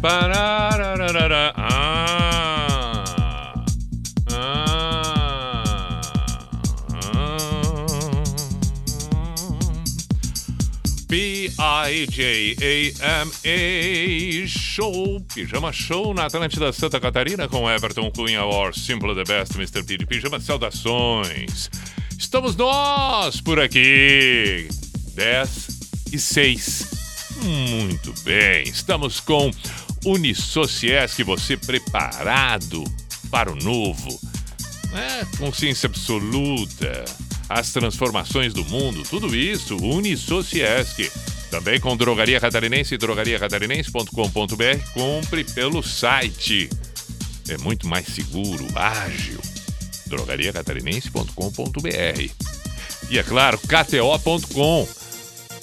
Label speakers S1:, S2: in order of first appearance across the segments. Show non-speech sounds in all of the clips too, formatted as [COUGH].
S1: Parararara. Ah. Ah. P-I-J-A-M-A Show, Pijama Show na Atlântida Santa Catarina com Everton Cunha or Simple the Best, Mr. P de Pijama, saudações. Estamos nós por aqui, 10 e 6. Muito bem, estamos com Unisociesc, você preparado para o novo. É, consciência absoluta, as transformações do mundo, tudo isso, Unisociesc. Também com Drogaria Catarinense e drogariacatarinense.com.br. Compre pelo site. É muito mais seguro, ágil. drogariacatarinense.com.br. E é claro, KTO.com.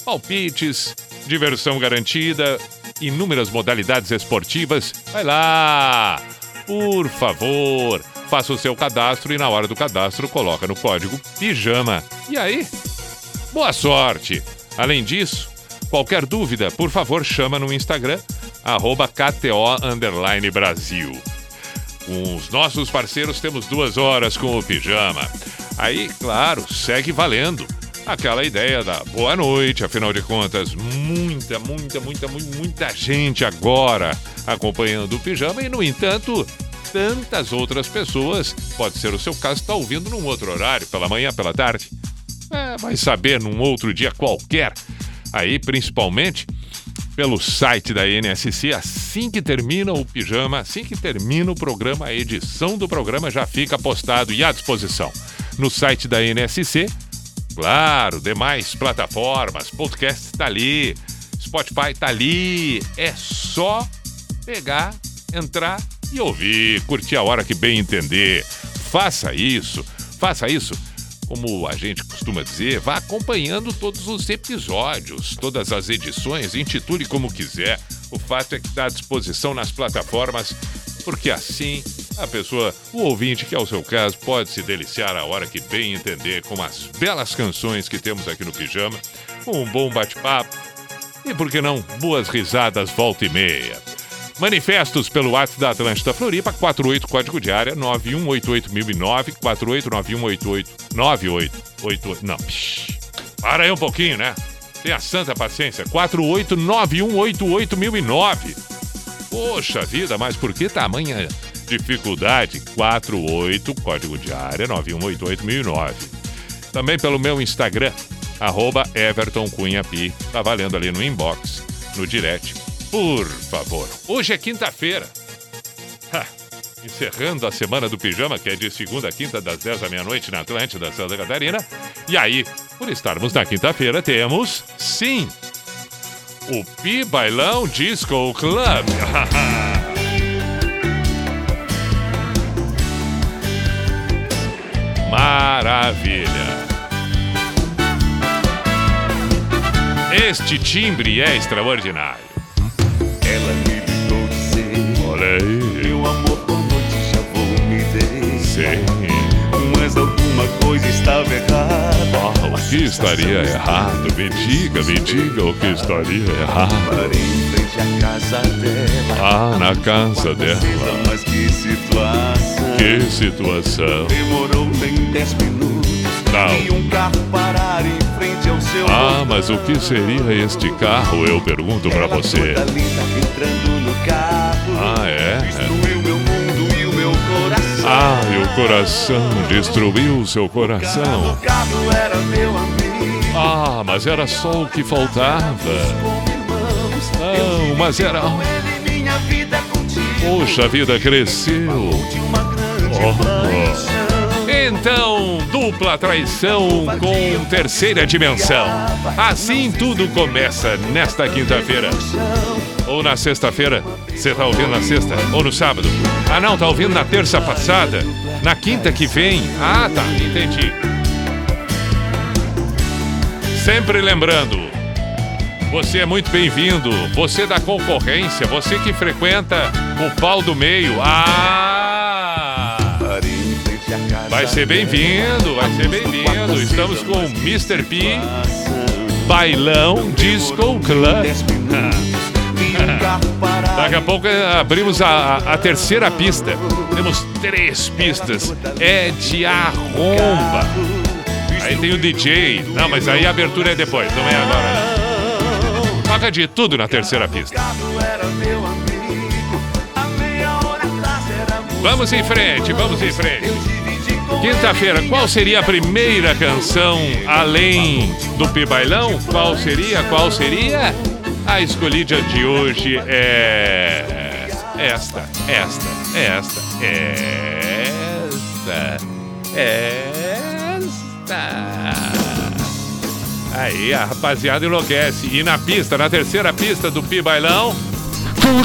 S1: Palpites, diversão garantida, inúmeras modalidades esportivas. Vai lá! Por favor, faça o seu cadastro e na hora do cadastro coloca no código PIJAMA. E aí? Boa sorte! Além disso, qualquer dúvida, por favor, chama no Instagram, arroba KTO Brasil. Com os nossos parceiros temos duas horas com o Pijama. Aí, claro, segue valendo aquela ideia da boa noite, afinal de contas, muita, muita, muita, muita gente agora acompanhando o pijama e, no entanto, tantas outras pessoas, pode ser o seu caso, está ouvindo num outro horário, pela manhã, pela tarde. É, vai saber num outro dia qualquer. Aí, principalmente, pelo site da NSC, assim que termina o pijama, assim que termina o programa, a edição do programa já fica postado e à disposição no site da NSC Claro, demais plataformas, podcast tá ali, Spotify tá ali. É só pegar, entrar e ouvir, curtir a hora que bem entender. Faça isso, faça isso. Como a gente costuma dizer, vá acompanhando todos os episódios, todas as edições, intitule como quiser. O fato é que está à disposição nas plataformas, porque assim a pessoa, o ouvinte, que é o seu caso, pode se deliciar a hora que bem entender com as belas canções que temos aqui no Pijama, um bom bate-papo e, por que não, boas risadas volta e meia. Manifestos pelo WhatsApp da Atlântida Floripa, 48 código de área 9188009, 4891889888. Não, psh, para aí um pouquinho, né? Tenha santa paciência. 489188009. Poxa vida, mas por que tamanha dificuldade 48, código de área 9188009. Também pelo meu Instagram, arroba Everton. Tá valendo ali no inbox, no direct. Por favor. Hoje é quinta-feira. Encerrando a semana do pijama, que é de segunda a quinta, das 10 da meia-noite na Atlântida, Santa Catarina. E aí, por estarmos na quinta-feira, temos, sim, o Pi Bailão Disco Club. [LAUGHS] Maravilha! Este timbre é extraordinário.
S2: Ela me ligou dizer
S1: Olha aí.
S2: Meu amor, boa noite, já vou me ver
S1: Sim.
S2: Alguma coisa estava errada
S1: o que estaria errado? Me diga, me diga o que estaria errado.
S2: Parei em frente à casa dela
S1: Ah, na casa dela.
S2: Mas que situação
S1: Que situação.
S2: Demorou nem 10 minutos
S1: Não.
S2: E um carro parar em frente ao seu
S1: Ah, mas o que seria este carro? Eu pergunto pra você. Ah, é? Ah, o coração destruiu seu coração. Ah, mas era só o que faltava. Não, mas era. Poxa, a vida cresceu. Oh. Então, dupla traição com terceira dimensão. Assim tudo começa nesta quinta-feira. Ou na sexta-feira. Você tá ouvindo na sexta? Ou no sábado? Ah, não, tá ouvindo na terça passada? Na quinta que vem? Ah, tá, entendi. Sempre lembrando, você é muito bem-vindo. Você da concorrência, você que frequenta o pau do meio. Ah! Vai ser bem-vindo, vai ser bem-vindo. Estamos com o Mr. P, Bailão Disco Club. [LAUGHS] Daqui a pouco eh, abrimos a, a, terceira pista. Temos três pistas. É de arromba. Aí tem o DJ. Não, mas aí a abertura é depois, não é agora. Não. Toca de tudo na terceira pista. Vamos em frente, vamos em frente. Quinta-feira, qual seria a primeira canção além do Pibailão? Qual seria? Qual seria? A escolhida de hoje é esta, esta, esta, esta, esta. Aí a rapaziada enlouquece. E na pista, na terceira pista do Pi Bailão.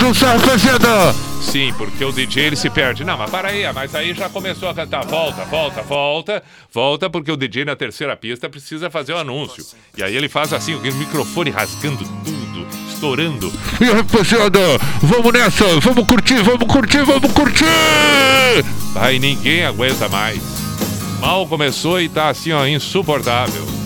S1: Dançar, rapaziada! Sim, porque o DJ ele se perde. Não, mas para aí, mas aí já começou a cantar. Volta, volta, volta, volta, porque o DJ na terceira pista precisa fazer o anúncio. E aí ele faz assim, o microfone rasgando tudo, estourando. E rapaziada, vamos nessa, vamos curtir, vamos curtir, vamos curtir! Aí ninguém aguenta mais. Mal começou e tá assim, ó, insuportável.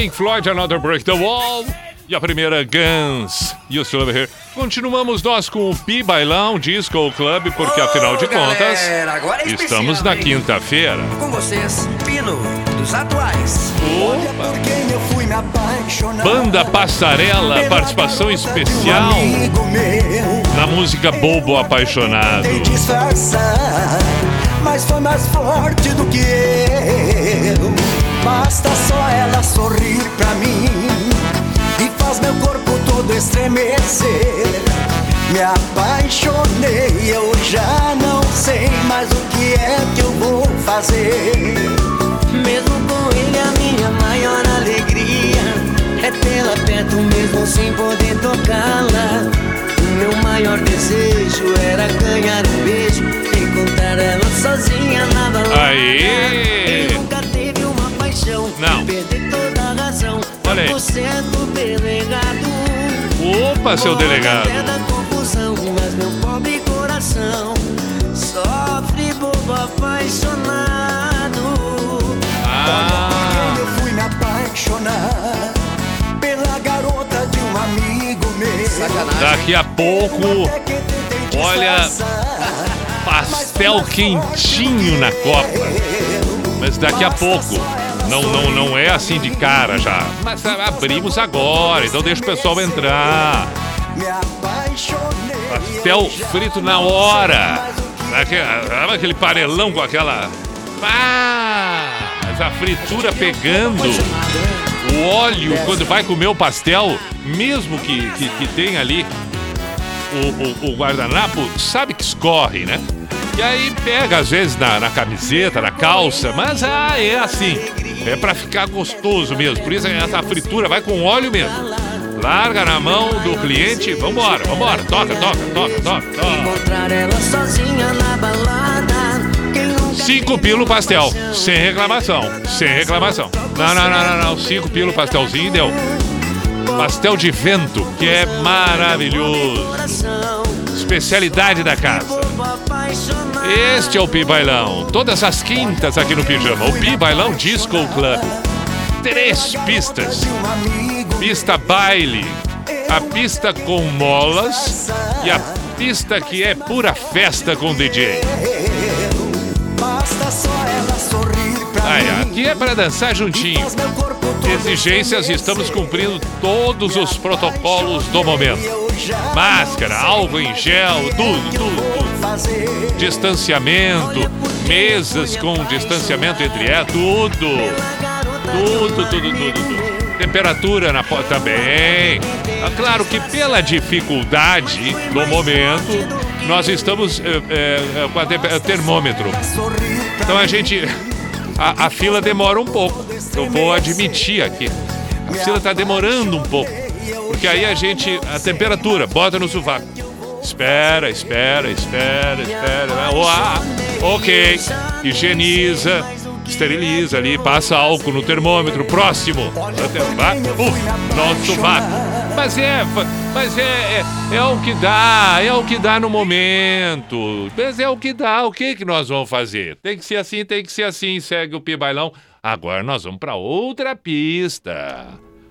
S1: Pink Floyd, Another Break the Wall. E a primeira, Guns. You Still Over Here. Continuamos nós com o Pi Bailão Disco Club, porque afinal de contas,
S3: galera, é
S1: estamos na quinta-feira.
S3: Com vocês, Pino, dos atuais.
S1: Opa!
S4: Por quem eu fui me apaixonar.
S1: Banda Passarela, participação
S4: um
S1: especial na música Bobo Apaixonado.
S4: Disfarçar, mas foi mais forte do que eu. Basta só ela sorrir pra mim e faz meu corpo todo estremecer. Me apaixonei, eu já não sei mais o que é que eu vou fazer.
S3: Mesmo com ele, a minha maior alegria é tê-la perto mesmo sem poder tocá-la. Meu maior desejo era ganhar um beijo, encontrar ela sozinha na balada.
S1: Aê!
S3: Paixão,
S1: Não.
S3: perder toda a razão.
S1: Olha aí.
S3: Você é do delegado.
S1: Opa, seu delegado.
S3: É da confusão, mas meu pobre coração sofre bobo apaixonado.
S1: Ah,
S4: Eu fui me apaixonar pela garota de um amigo meu.
S1: daqui a pouco, olha, pastel quentinho na copa. Mas daqui a pouco. Não, não, não é assim de cara já. Mas ah, abrimos agora, então deixa o pessoal entrar. Pastel frito na hora. Aquele, aquele panelão com aquela. Ah, mas a fritura pegando. O óleo, quando vai comer o pastel, mesmo que, que, que tenha ali o, o- o guardanapo, sabe que escorre, né? E aí pega, às vezes, na, na camiseta, na calça, mas ah, é assim. É pra ficar gostoso mesmo. Por isso essa fritura vai com óleo mesmo. Larga na mão do cliente, vambora, vambora, toca, toca, toca, toca, toca. Cinco pilo pastel, sem reclamação, sem reclamação. Não, não, não, não, não, cinco pilo pastelzinho deu. Pastel de vento, que é maravilhoso. Especialidade da casa. Este é o Pi Bailão. Todas as quintas aqui no Pijama. O Pi Bailão Disco Club. Três pistas. Pista baile. A pista com molas. E a pista que é pura festa com DJ. Aí,
S4: mim.
S1: aqui é para dançar juntinho. Exigências, estamos cumprindo todos os protocolos do momento. Máscara, álcool em gel, tudo, tudo. Distanciamento, mesas com distanciamento entre é, tudo. Tudo, tudo, tudo, tudo. Temperatura na porta também. Ah, claro que pela dificuldade do momento, nós estamos eh, eh, com a eh, termômetro. Então a gente. A, a fila demora um pouco. Eu vou admitir aqui. A fila está demorando um pouco. Porque aí a gente. A temperatura, bota no sovaco. Espera, espera, espera, espera. Uá, ok. Higieniza, esteriliza ali, passa álcool no termômetro. Próximo. Vai, puf, no sovaco. Mas é, mas é, é, é o que dá, é o que dá no momento. Mas é o que dá, o que que nós vamos fazer? Tem que ser assim, tem que ser assim, segue o Pi Bailão. Agora nós vamos para outra pista.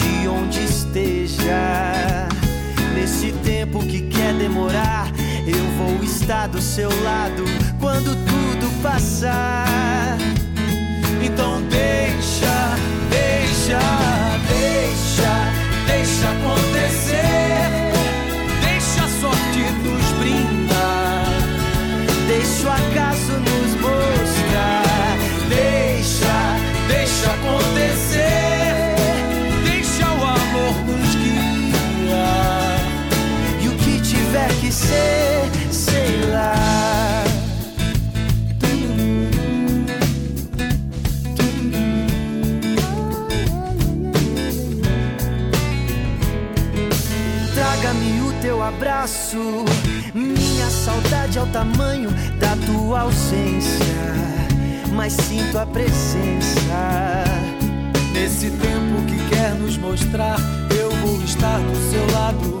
S5: de onde esteja. Nesse tempo que quer demorar, eu vou estar do seu lado quando tudo passar. Então deixa, deixa, deixa, deixa acontecer. sei lá. Traga-me o teu abraço, minha saudade é o tamanho da tua ausência, mas sinto a presença. Nesse tempo que quer nos mostrar, eu vou estar do seu lado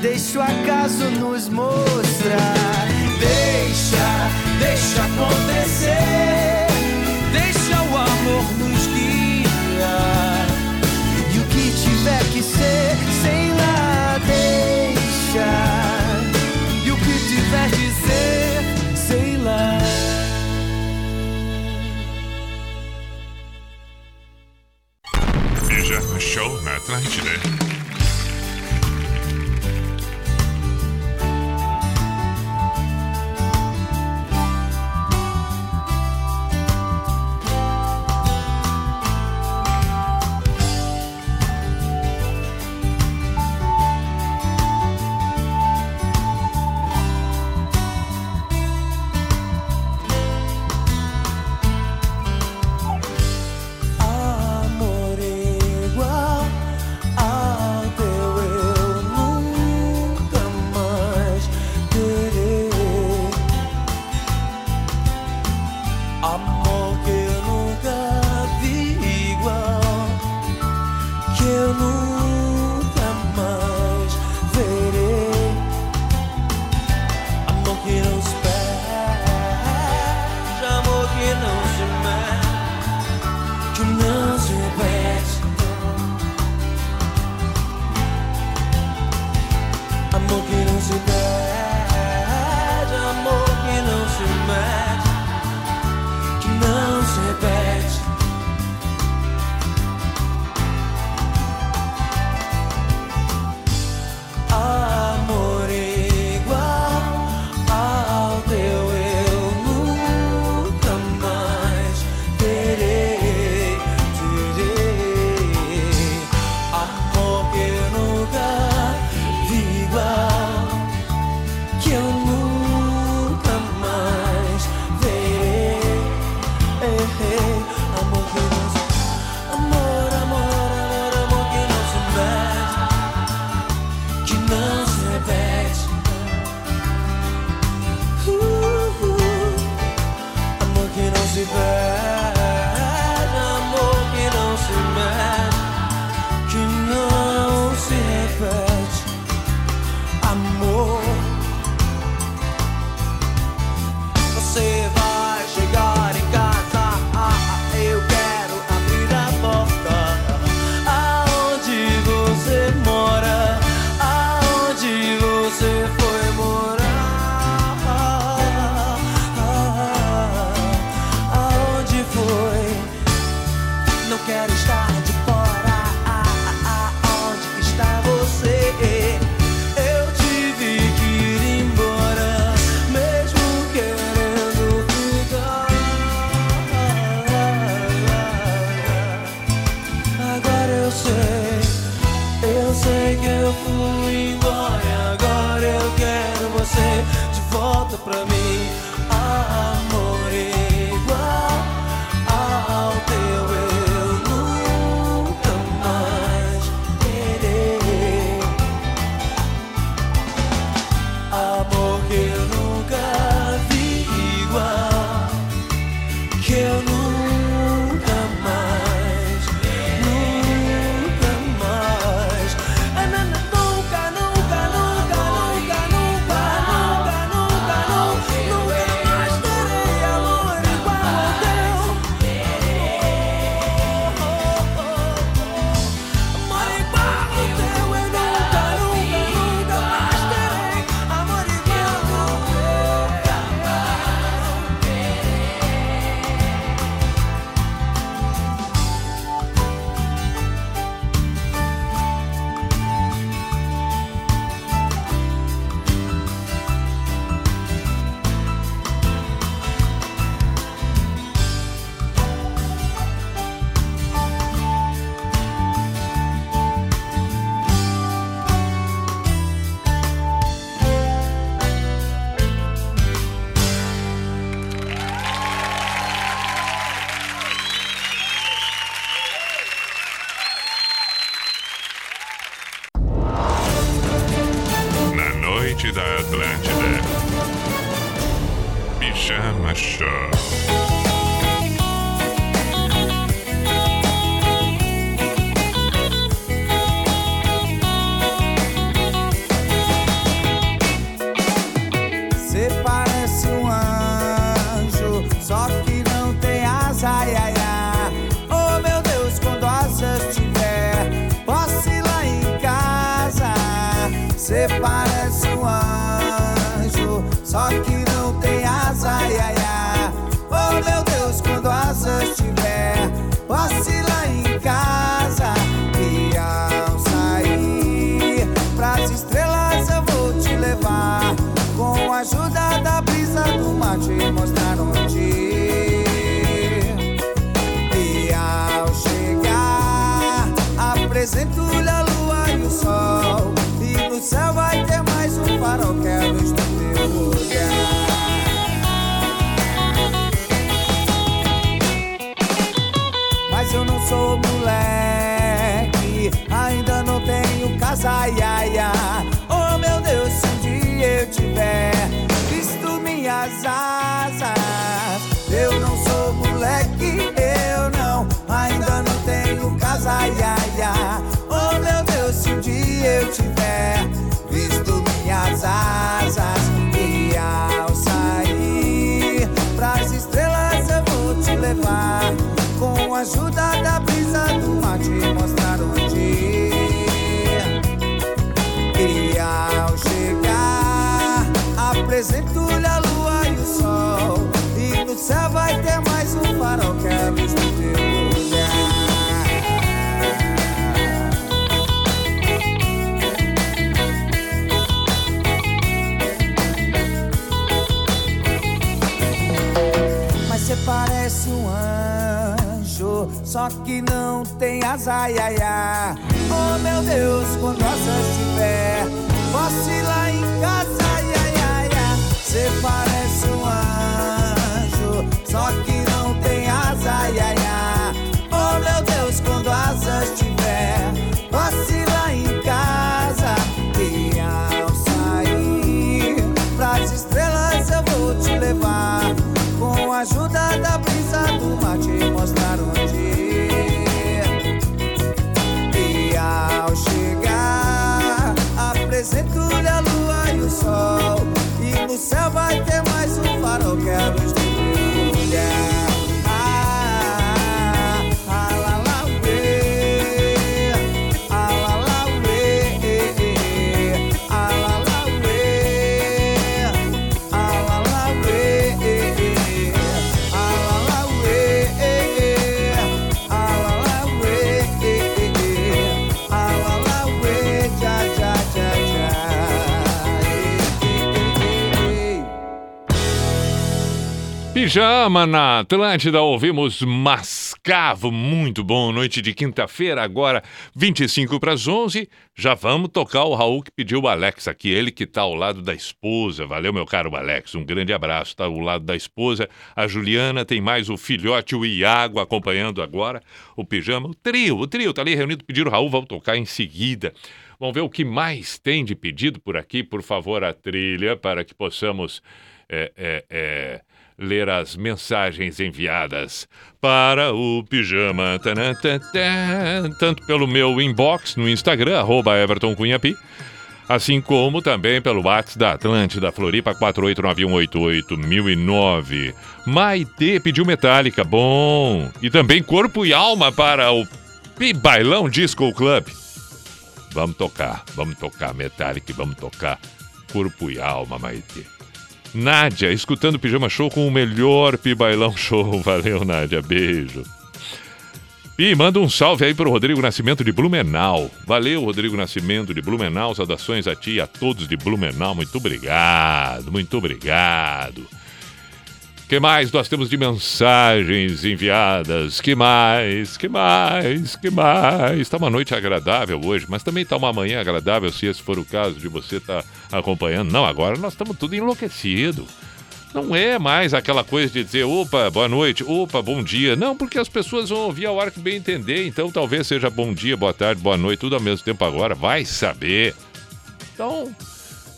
S5: Deixa o acaso nos mostrar. Deixa, deixa acontecer. Deixa o amor nos guiar. E o que tiver que ser, sei lá, deixa. E o que tiver que ser, sei lá.
S1: Show na Atlântida.
S6: Céu vai
S1: Pijama na Atlântida, ouvimos Mascavo, muito bom, noite de quinta-feira, agora 25 para as 11, já vamos tocar o Raul que pediu o Alex aqui, ele que está ao lado da esposa, valeu meu caro Alex, um grande abraço, está ao lado da esposa, a Juliana, tem mais o filhote, o Iago acompanhando agora, o Pijama, o trio, o trio está ali reunido, pediram o Raul, vamos tocar em seguida. Vamos ver o que mais tem de pedido por aqui, por favor, a trilha, para que possamos... É, é, é ler as mensagens enviadas para o Pijama. Tanto pelo meu inbox no Instagram, arroba Everton Cunhapi, assim como também pelo WhatsApp da Atlântida Floripa 489881009. Maite pediu Metallica, bom. E também Corpo e Alma para o Bailão Disco Club. Vamos tocar, vamos tocar Metallica, vamos tocar Corpo e Alma, Maite. Nádia, escutando o Pijama Show com o melhor Pibailão Show. [LAUGHS] Valeu, Nádia. Beijo. E manda um salve aí pro Rodrigo Nascimento de Blumenau. Valeu, Rodrigo Nascimento de Blumenau. Saudações a ti e a todos de Blumenau. Muito obrigado, muito obrigado que mais nós temos de mensagens enviadas? Que mais? Que mais? Que mais? Está uma noite agradável hoje, mas também está uma manhã agradável, se esse for o caso de você estar tá acompanhando. Não, agora nós estamos tudo enlouquecido. Não é mais aquela coisa de dizer, opa, boa noite, opa, bom dia. Não, porque as pessoas vão ouvir a hora que bem entender. Então talvez seja bom dia, boa tarde, boa noite, tudo ao mesmo tempo agora. Vai saber. Então,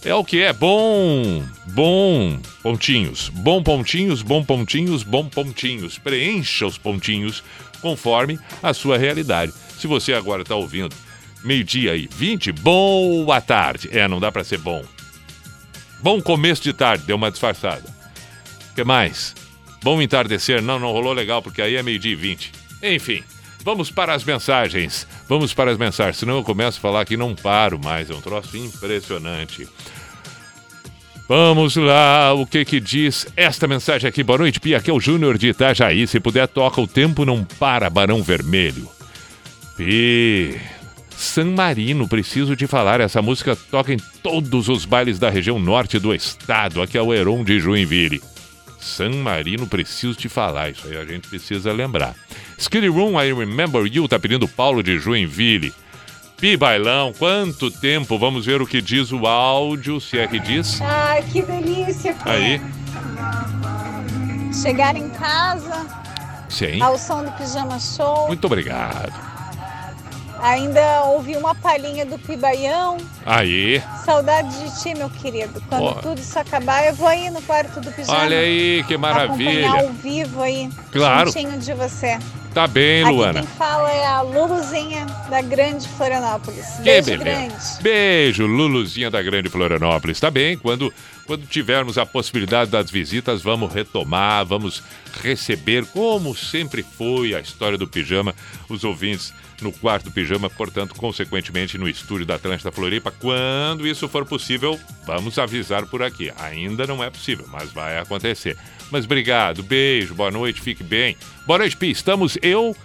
S1: É o que é bom, bom, pontinhos, bom pontinhos, bom pontinhos, bom pontinhos. Preencha os pontinhos conforme a sua realidade. Se você agora está ouvindo meio-dia e 20, boa tarde. É, não dá para ser bom. Bom começo de tarde, deu uma disfarçada. Que mais? Bom entardecer, não, não rolou legal, porque aí é meio-dia e 20. Enfim, vamos para as mensagens. Vamos para as mensagens, senão eu começo a falar que não paro mais. É um troço impressionante. Vamos lá, o que que diz esta mensagem aqui? Boa noite, Pia, aqui é o Júnior de Itajaí. Se puder, toca O Tempo Não Para, Barão Vermelho. Pi, San Marino, preciso te falar, essa música toca em todos os bailes da região norte do estado. Aqui é o Heron de Joinville. San Marino, preciso te falar, isso aí a gente precisa lembrar. Skid Room, I Remember You, tá pedindo Paulo de Joinville. Pi Bailão, quanto tempo? Vamos ver o que diz o áudio, se é que diz.
S7: Ai, que delícia. Pi.
S1: Aí,
S7: Chegar em casa
S1: sim.
S7: ao som do Pijama Show.
S1: Muito obrigado.
S7: Ainda ouvi uma palhinha do Pibaião.
S1: Aí,
S7: Saudade de ti, meu querido. Quando
S1: Ó.
S7: tudo isso acabar, eu vou aí no quarto do Pijama.
S1: olha aí, que
S7: Acompanhar
S1: maravilha.
S7: ao vivo aí.
S1: Claro.
S7: Juntinho de você.
S1: Tá bem,
S7: Aqui
S1: Luana.
S7: quem fala é a Luluzinha da Grande Florianópolis.
S1: Que
S7: Beijo
S1: beleza.
S7: grande.
S1: Beijo, Luluzinha da Grande Florianópolis. Tá bem, quando, quando tivermos a possibilidade das visitas, vamos retomar, vamos receber, como sempre foi a história do pijama, os ouvintes no quarto do pijama, portanto, consequentemente, no estúdio da Atlântida Floripa. Quando isso for possível, vamos avisar por aqui. Ainda não é possível, mas vai acontecer. Mas obrigado, beijo, boa noite, fique bem. Boa noite, Pi. Estamos eu,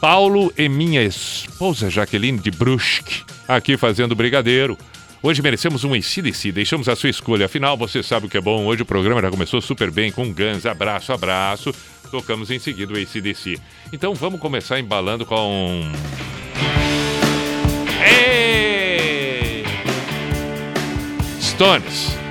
S1: Paulo e minha esposa Jaqueline de Brusque, aqui fazendo brigadeiro. Hoje merecemos um ICDC, deixamos a sua escolha. Afinal, você sabe o que é bom. Hoje o programa já começou super bem com Guns. Abraço, abraço. Tocamos em seguida o ACDC. Então vamos começar embalando com. Ei! Stones.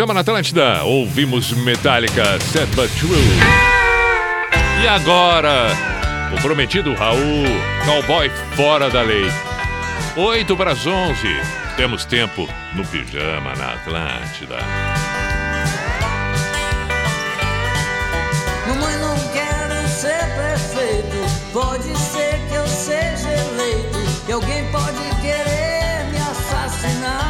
S8: Pijama na Atlântida,
S1: ouvimos Metallica, Set But True. E agora, o prometido Raul, cowboy fora da lei. 8 para as 11, temos tempo no Pijama na Atlântida.
S9: Mamãe, não quero ser perfeito. Pode ser que eu seja eleito. E alguém pode querer me assassinar.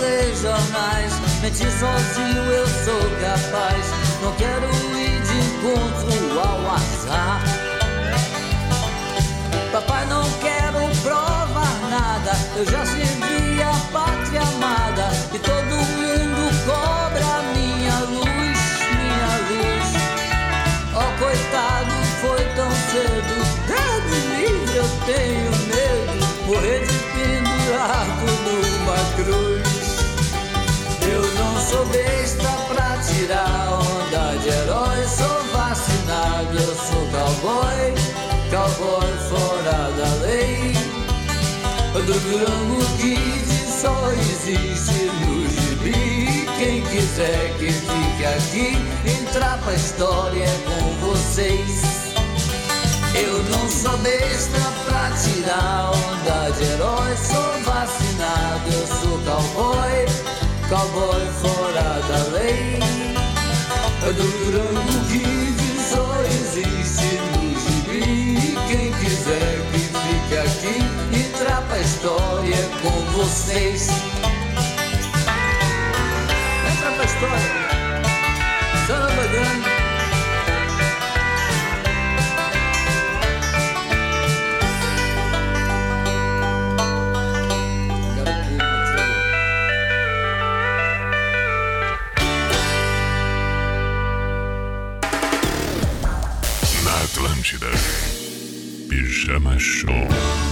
S9: Ler jornais. Mentir sozinho eu sou capaz. Não quero ir de encontro ao azar. Papai, não quero provar nada. Eu já servi a pátria amada. E todo mundo cobra minha luz, minha luz. Oh, coitado, foi tão cedo. Deus me livre, eu tenho cruz. Eu não sou besta pra tirar onda de herói. Sou vacinado, eu sou cowboy, cowboy fora da lei. Do Durango Kid só existe no gibi. Quem quiser que fique aqui, entrar pra história com vocês. Eu não sou besta pra tirar onda de herói. Sou vacinado, eu sou cowboy, cowboy fora da lei. Durango Kid só existe no gibi. Quem quiser que fique aqui, entrar pra história é com vocês. Entra pra história. Samba grande.
S8: Pijama Show.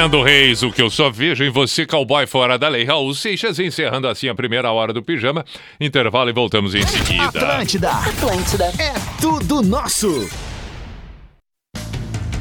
S1: Aí, Nando Reis, o que eu só vejo em você, cowboy fora da lei. Raul Seixas encerrando assim a primeira hora do pijama. Intervalo e voltamos em seguida.
S10: Atlântida. Atlântida. É tudo nosso.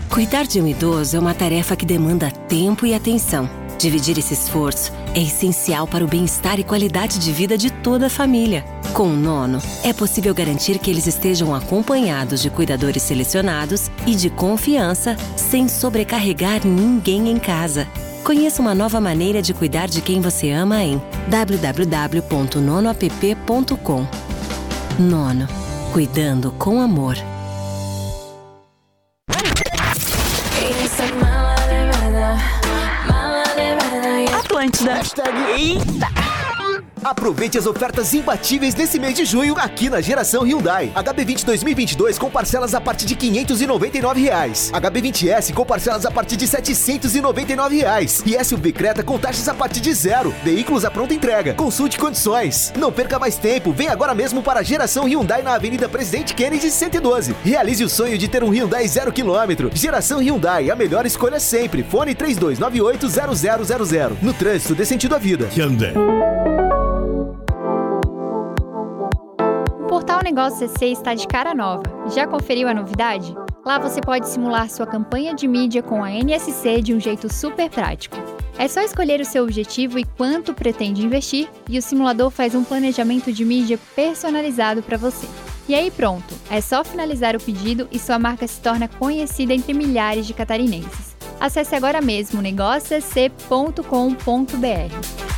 S11: Cuidar de um idoso é uma tarefa que demanda tempo e atenção. Dividir esse esforço é essencial para o bem-estar e qualidade de vida de toda a família. Com o Nono, é possível garantir que eles estejam acompanhados de cuidadores selecionados e de confiança, sem sobrecarregar ninguém em casa. Conheça uma nova maneira de cuidar de quem você ama em www.nonoapp.com. Nono, cuidando com amor.
S10: Atlântida. Hashtag Eita. Aproveite as ofertas imbatíveis desse mês de junho aqui na geração Hyundai. HB20 2022 com parcelas a partir de 599 reais. HB20S com parcelas a partir de 799 reais. E SUV Creta com taxas a partir de zero. Veículos à pronta entrega. Consulte condições. Não perca mais tempo. Vem agora mesmo para a geração Hyundai na Avenida Presidente Kennedy 112. Realize o sonho de ter um Hyundai zero quilômetro. Geração Hyundai, a melhor escolha sempre. Fone 32980000. No trânsito dê sentido à vida. Hyundai.
S12: Portal Negócio CC está de cara nova. Já conferiu a novidade? Lá você pode simular sua campanha de mídia com a NSC de um jeito super prático. É só escolher o seu objetivo e quanto pretende investir, e o simulador faz um planejamento de mídia personalizado para você. E aí pronto, é só finalizar o pedido e sua marca se torna conhecida entre milhares de catarinenses. Acesse agora mesmo negóciocc.com.br.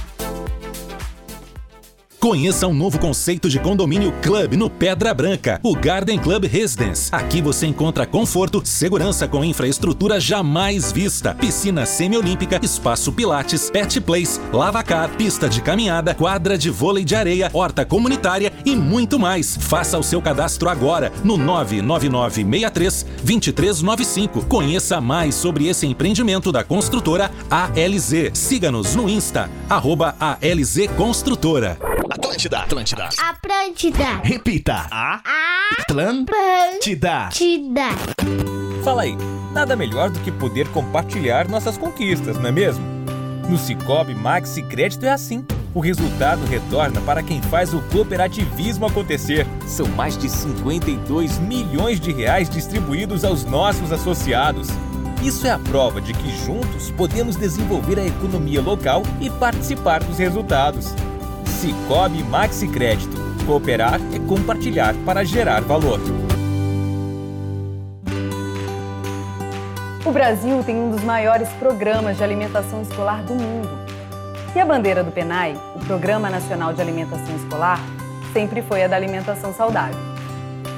S13: Conheça um novo conceito de condomínio club no Pedra Branca, o Garden Club Residence. Aqui você encontra conforto, segurança com infraestrutura jamais vista, piscina semiolímpica, espaço pilates, pet place, lavacar, pista de caminhada, quadra de vôlei de areia, horta comunitária e muito mais. Faça o seu cadastro agora no 99963 2395. Conheça mais sobre esse empreendimento da construtora ALZ. Siga-nos no Insta, arroba ALZ Construtora.
S10: Atlântida. Atlântida.
S14: Atlântida.
S10: Repita. A.
S14: Atlântida.
S10: Atlântida.
S15: Fala aí, nada melhor do que poder compartilhar nossas conquistas, não é mesmo? No Cicobi Maxi Crédito é assim. O resultado retorna para quem faz o cooperativismo acontecer. São mais de 52 milhões de reais distribuídos aos nossos associados. Isso é a prova de que juntos podemos desenvolver a economia local e participar dos resultados. Cicobi Maxi Crédito. Cooperar é compartilhar para gerar valor.
S16: O Brasil tem um dos maiores programas de alimentação escolar do mundo. E a bandeira do PENAI, o Programa Nacional de Alimentação Escolar, sempre foi a da alimentação saudável.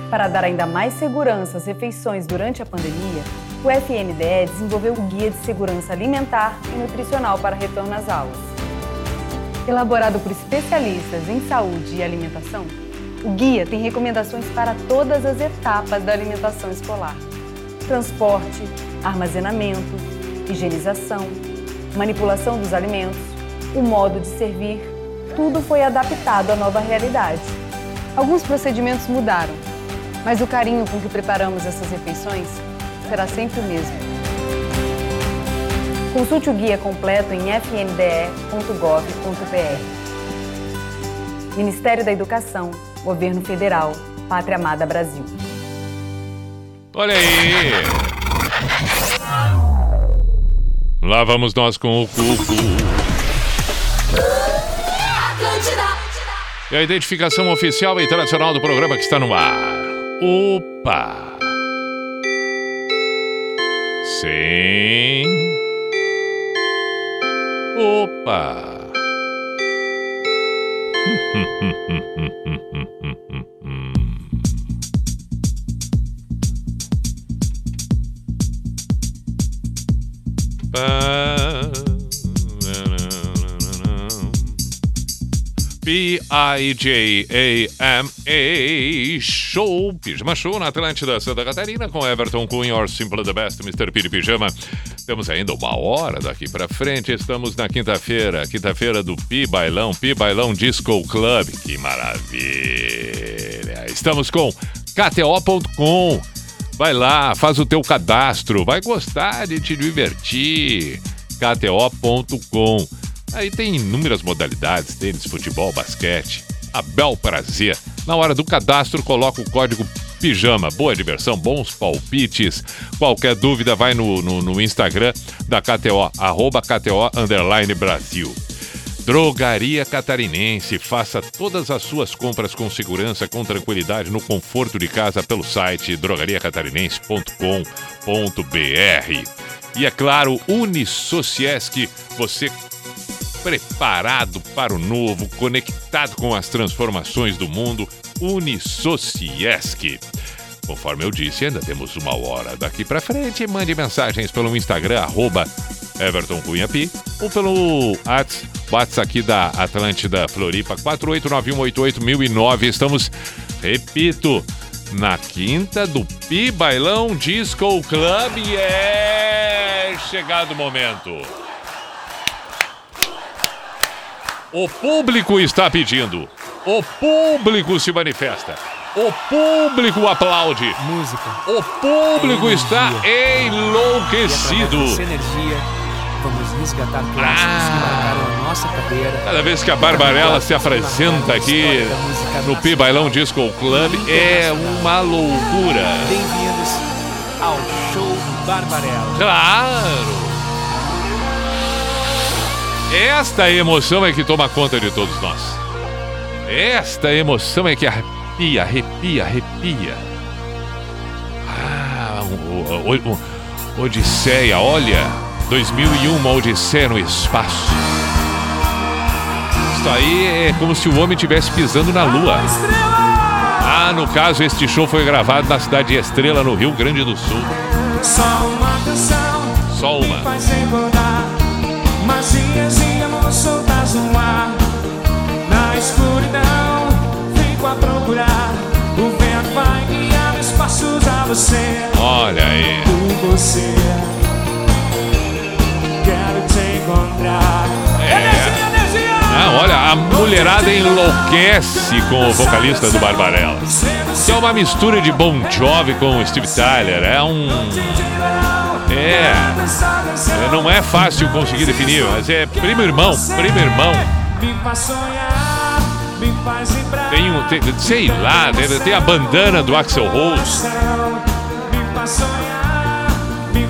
S16: Para dar ainda mais segurança às refeições durante a pandemia, o FNDE desenvolveu o Guia de Segurança Alimentar e Nutricional para retorno às aulas. Elaborado por especialistas em saúde e alimentação, o guia tem recomendações para todas as etapas da alimentação escolar: transporte, armazenamento, higienização, manipulação dos alimentos, o modo de servir, tudo foi adaptado à nova realidade. Alguns procedimentos mudaram, mas o carinho com que preparamos essas refeições será sempre o mesmo. Consulte o guia completo em fnde.gov.br. Ministério da Educação, Governo Federal, Pátria Amada Brasil.
S1: Olha aí! Lá vamos nós com o Cuco. E a identificação oficial e tradicional do programa que está no ar. Opa! Sim. Opa! [LAUGHS] P-I-J-A-M-A Show, Pijama Show na Atlântida Santa Catarina com Everton Cunha, or Simple the Best, Mr. Piri Pijama. Temos ainda uma hora daqui pra frente, estamos na quinta-feira, quinta-feira do Pi Bailão, Pi Bailão Disco Club, que maravilha! Estamos com KTO.com. Vai lá, faz o teu cadastro, vai gostar de te divertir. KTO.com. Aí tem inúmeras modalidades: tênis, futebol, basquete. A bel prazer. Na hora do cadastro, coloca o código Pijama. Boa diversão, bons palpites. Qualquer dúvida, vai no, no, no Instagram da KTO, arroba KTO Brasil. Drogaria Catarinense. Faça todas as suas compras com segurança, com tranquilidade, no conforto de casa pelo site drogariacatarinense.com.br. E é claro, Unisociesc, você preparado para o novo, conectado com as transformações do mundo, Unisociesc. Conforme eu disse, ainda temos uma hora daqui para frente. Mande mensagens pelo Instagram, arroba Everton ou pelo WhatsApp, aqui da Atlântida Floripa, 489881009. Estamos, repito, na quinta do Pi Bailão Disco Club e é chegado o momento. O público está pedindo. O público se manifesta. O público aplaude.
S17: Música.
S1: O público
S17: Energia.
S1: está enlouquecido.
S17: Energia, vamos resgatar clássicos que marcaram a nossa carreira.
S1: Cada vez que a Barbarella se apresenta aqui no Pi Bailão Disco Club é uma loucura.
S17: Bem-vindos ao show Barbarella.
S1: Claro! Esta emoção é que toma conta de todos nós. Esta emoção é que arrepia, arrepia, arrepia. Ah, o, o, o- Odisseia, olha, 2001, uma Odisseia no espaço. Isso aí é como se o homem estivesse pisando na lua. Ah, no caso, este show foi gravado na cidade de Estrela, no Rio Grande do Sul.
S18: Só uma canção
S1: Só uma.
S18: Magias e amor soltas no ar Na escuridão fico a procurar O vento vai guiar meus passos a você
S1: Olha aí.
S18: Por você Quero te encontrar energia
S1: Ah, olha, a mulherada enlouquece com o vocalista do Barbarella. Que é uma mistura de Bon Jovi com o Steve Tyler. É um. É. Não é fácil conseguir definir, mas é primo irmão, primo irmão. Tem um. Tem, sei lá, tem, tem a bandana do Axel Rose.
S18: Me faz sonhar, me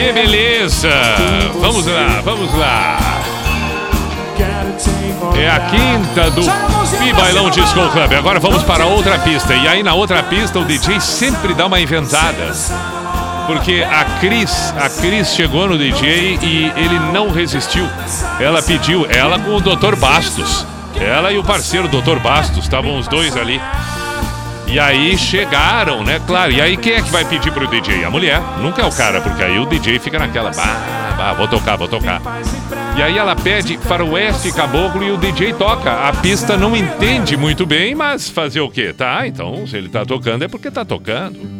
S1: Que beleza! Vamos lá, vamos lá. É a quinta do Pi Bailão Disco Club. Agora vamos para outra pista. E aí na outra pista o DJ sempre dá uma inventada. Porque a Cris, a Cris chegou no DJ e ele não resistiu. Ela pediu, ela com o Dr. Bastos. Ela e o parceiro Dr. Bastos, estavam os dois ali. E aí chegaram, né? Claro. E aí quem é que vai pedir pro DJ? A mulher. Nunca é o cara, porque aí o DJ fica naquela. Bah, vou tocar, vou tocar. E aí ela pede faroeste caboclo e o DJ toca. A pista não entende muito bem, mas fazer o quê? Tá, então se ele tá tocando é porque tá tocando.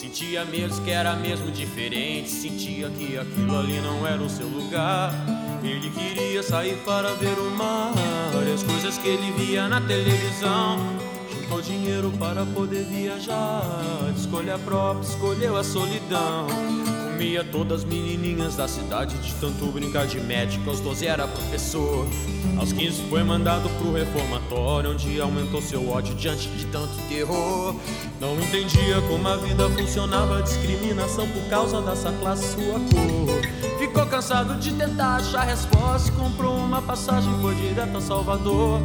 S19: Sentia mesmo que era mesmo diferente. Sentia que aquilo ali não era o seu lugar. Ele queria sair para ver o mar e as coisas que ele via na televisão. Juntou dinheiro para poder viajar. Escolha própria, escolheu a solidão. Comia todas as menininhas da cidade de tanto brincar de médico. Aos 12 era professor. Aos 15 foi mandado pro reformatório, onde aumentou seu ódio diante de tanto terror. Não entendia como a vida funcionava, discriminação por causa dessa classe, sua cor. Ficou cansado de tentar achar resposta, comprou uma passagem, foi direto a Salvador.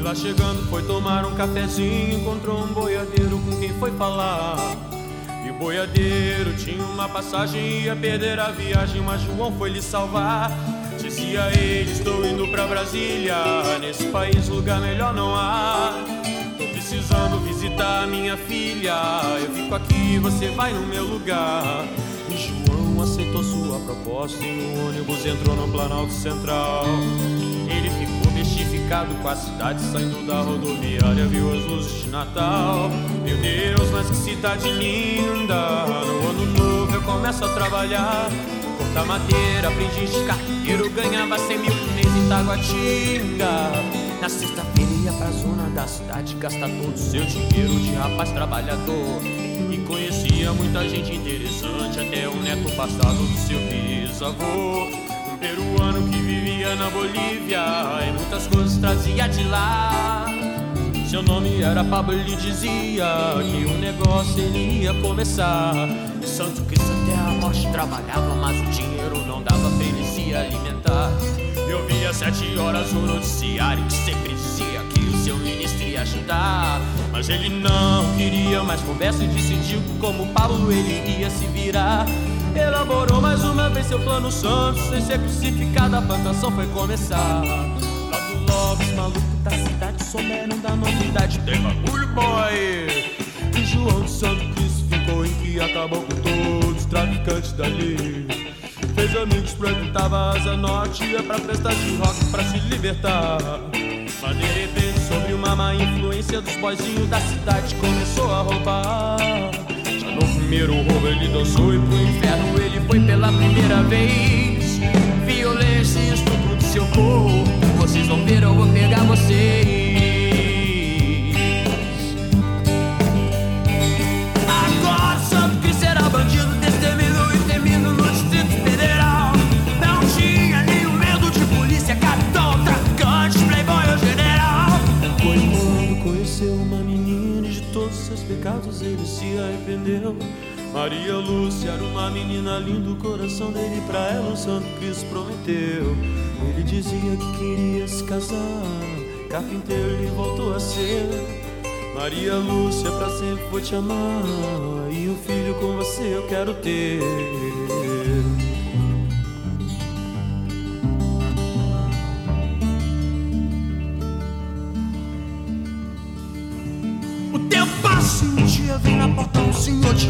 S19: E lá chegando foi tomar um cafezinho, encontrou um boiadeiro com quem foi falar. E o boiadeiro tinha uma passagem, ia perder a viagem, mas João foi lhe salvar. Dizia ele, estou indo pra Brasília, nesse país lugar melhor não há. Tô precisando visitar minha filha, eu fico aqui, você vai no meu lugar. E João aceitou sua proposta e no ônibus entrou no Planalto Central. Ele ficou bestificado com a cidade, saindo da rodoviária, viu as luzes de Natal. Meu Deus, mas que cidade linda! No ano novo eu começo a trabalhar. Cortar madeira, aprendiz de carteiro, ganhava 100 mil por mês em Taguatinga. Na sexta-feira ia pra zona da cidade, gastar todo o seu dinheiro de rapaz trabalhador. E conhecia muita gente interessante, até o neto passado do seu bisavô. Um peruano que vivia na Bolívia e muitas coisas trazia de lá. Seu nome era Pablo, ele dizia que o negócio ele ia começar. E Santo Cristo até a morte trabalhava, mas o dinheiro não dava pra ele se alimentar. Eu via sete horas o noticiário que sempre dizia que o seu ministro ia ajudar. Mas ele não queria mais conversa e decidiu que como Pablo ele ia se virar. Elaborou mais uma vez seu plano santo, sem ser crucificado a plantação foi começar. Logo os malucos da cidade souberam da novidade, tem bagulho boy. E João de Santo Cristo ficou em que acabou com todos os traficantes dali. Fez amigos, frequentava asa norte, ia pra festa de rock pra se libertar. Mas de repente, sobre uma má influência dos boizinhos da cidade, começou a roubar. Primeiro roubo ele dançou e pro inferno ele foi pela primeira vez. Violência e estupro do seu corpo, vocês vão ver, eu vou pegar vocês. Uma menina linda, o coração dele pra ela o Santo Cristo prometeu. Ele dizia que queria se casar, carpinteiro ele voltou a ser. Maria Lúcia, pra sempre vou te amar. E um filho com você eu quero ter.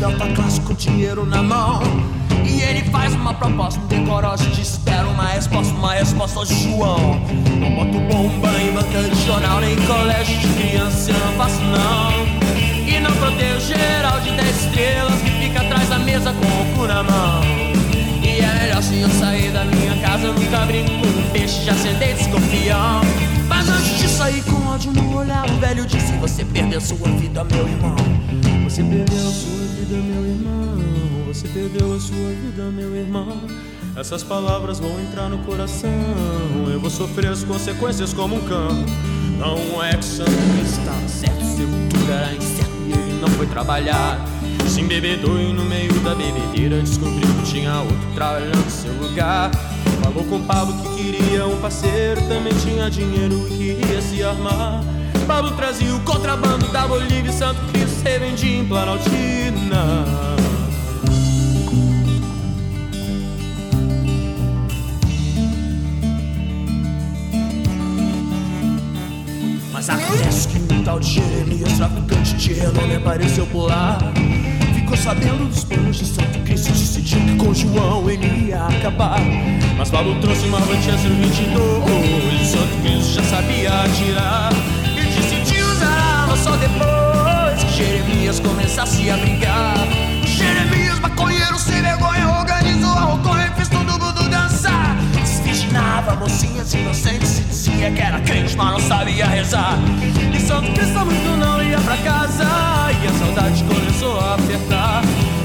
S19: Senhor de alta classe com dinheiro na mão. E ele faz uma proposta indecorosa e te espera uma resposta, uma resposta João. Não boto bomba em banca de jornal, nem colégio de criança, não faço não. E não protejo geral de 10 estrelas que fica atrás da mesa com o cu na mão. E é melhor se eu sair da minha casa, eu nunca brinco com um peixe, já acendei desconfião. Mas antes de sair com ódio no olhar, o velho disse: Você perdeu sua vida, meu irmão. Você perdeu a sua vida, meu irmão. Você perdeu a sua vida, meu irmão. Essas palavras vão entrar no coração. Eu vou sofrer as consequências como um cão. Não é que Santo estava certo, seu futuro era incerto e ele não foi trabalhar. Se embebedou e no meio da bebedeira descobriu que tinha outro trabalhando no seu lugar. Falou com Pablo que queria um parceiro, também tinha dinheiro e queria se armar. Pablo trazia o contrabando da Bolívia e Santo Cristo revendia em Planaltina. Mas acontece que um tal de Jeremias, traficante de renome, apareceu por lá. Ficou sabendo dos planos de Santo Cristo decidiu que com João ele ia acabar. Mas Paulo trouxe uma Manchester 22 e Santo Cristo já sabia atirar. Só depois que Jeremias começasse a brigar. Jeremias, maconheiro sem vergonha, organizou a roconha e fez todo mundo dançar. Desvirginava mocinhas inocentes e dizia que era crente, mas não sabia rezar. E Santo Cristo muito não ia pra casa. E a saudade começou a apertar.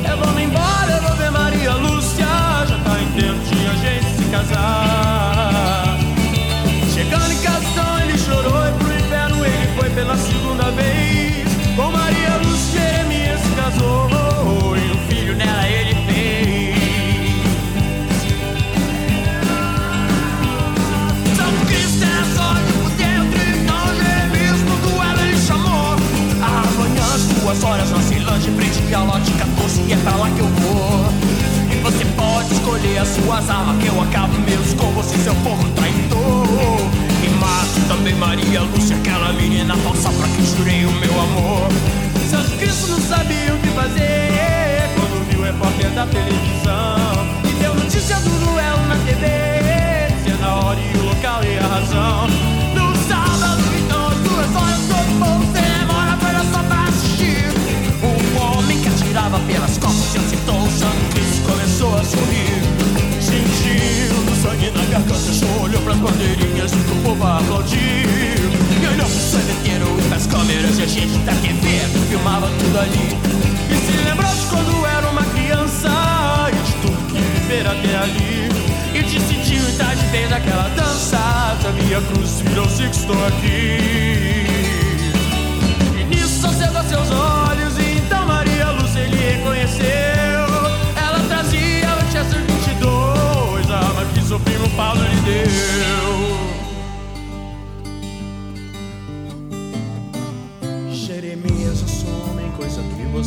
S19: Eu vou me embora, eu vou ver Maria Lúcia. Já tá em tempo de a gente se casar. Chegando em casa, então ele chorou pela segunda vez. Com Maria Jeremias se casou. E um filho nela ele fez. Santo Cristo é sorte por dentro, então Jeremias no duelo ele chamou. Amanhã às duas horas na Ceilândia, frente ao lote 14, e é pra lá que eu vou. E você pode escolher as suas armas, que eu acabo mesmo com você, seu porco traidor. Também Maria Lúcia, aquela menina falsa pra quem jurei o meu amor. Santo Cristo não sabia o que fazer quando viu o repórter da televisão. E deu notícia do duelo na TV, dizendo a hora e o local e a razão. No sábado, então, às duas horas, todo mundo sem demora foi só pra. Um homem que atirava pelas costas se acertou, o Santo Cristo começou a sorrir. Garganta, olhou pras bandeirinhas e o povo aplaudiu. E olhou pro sandeteiro e pras câmeras e a gente da TV filmava tudo ali. E se lembrou de quando era uma criança e de tudo que viver até ali. E decidiu entrar de vez naquela dança. A minha cruz virou-se que estou aqui. E nisso acendeu seus olhos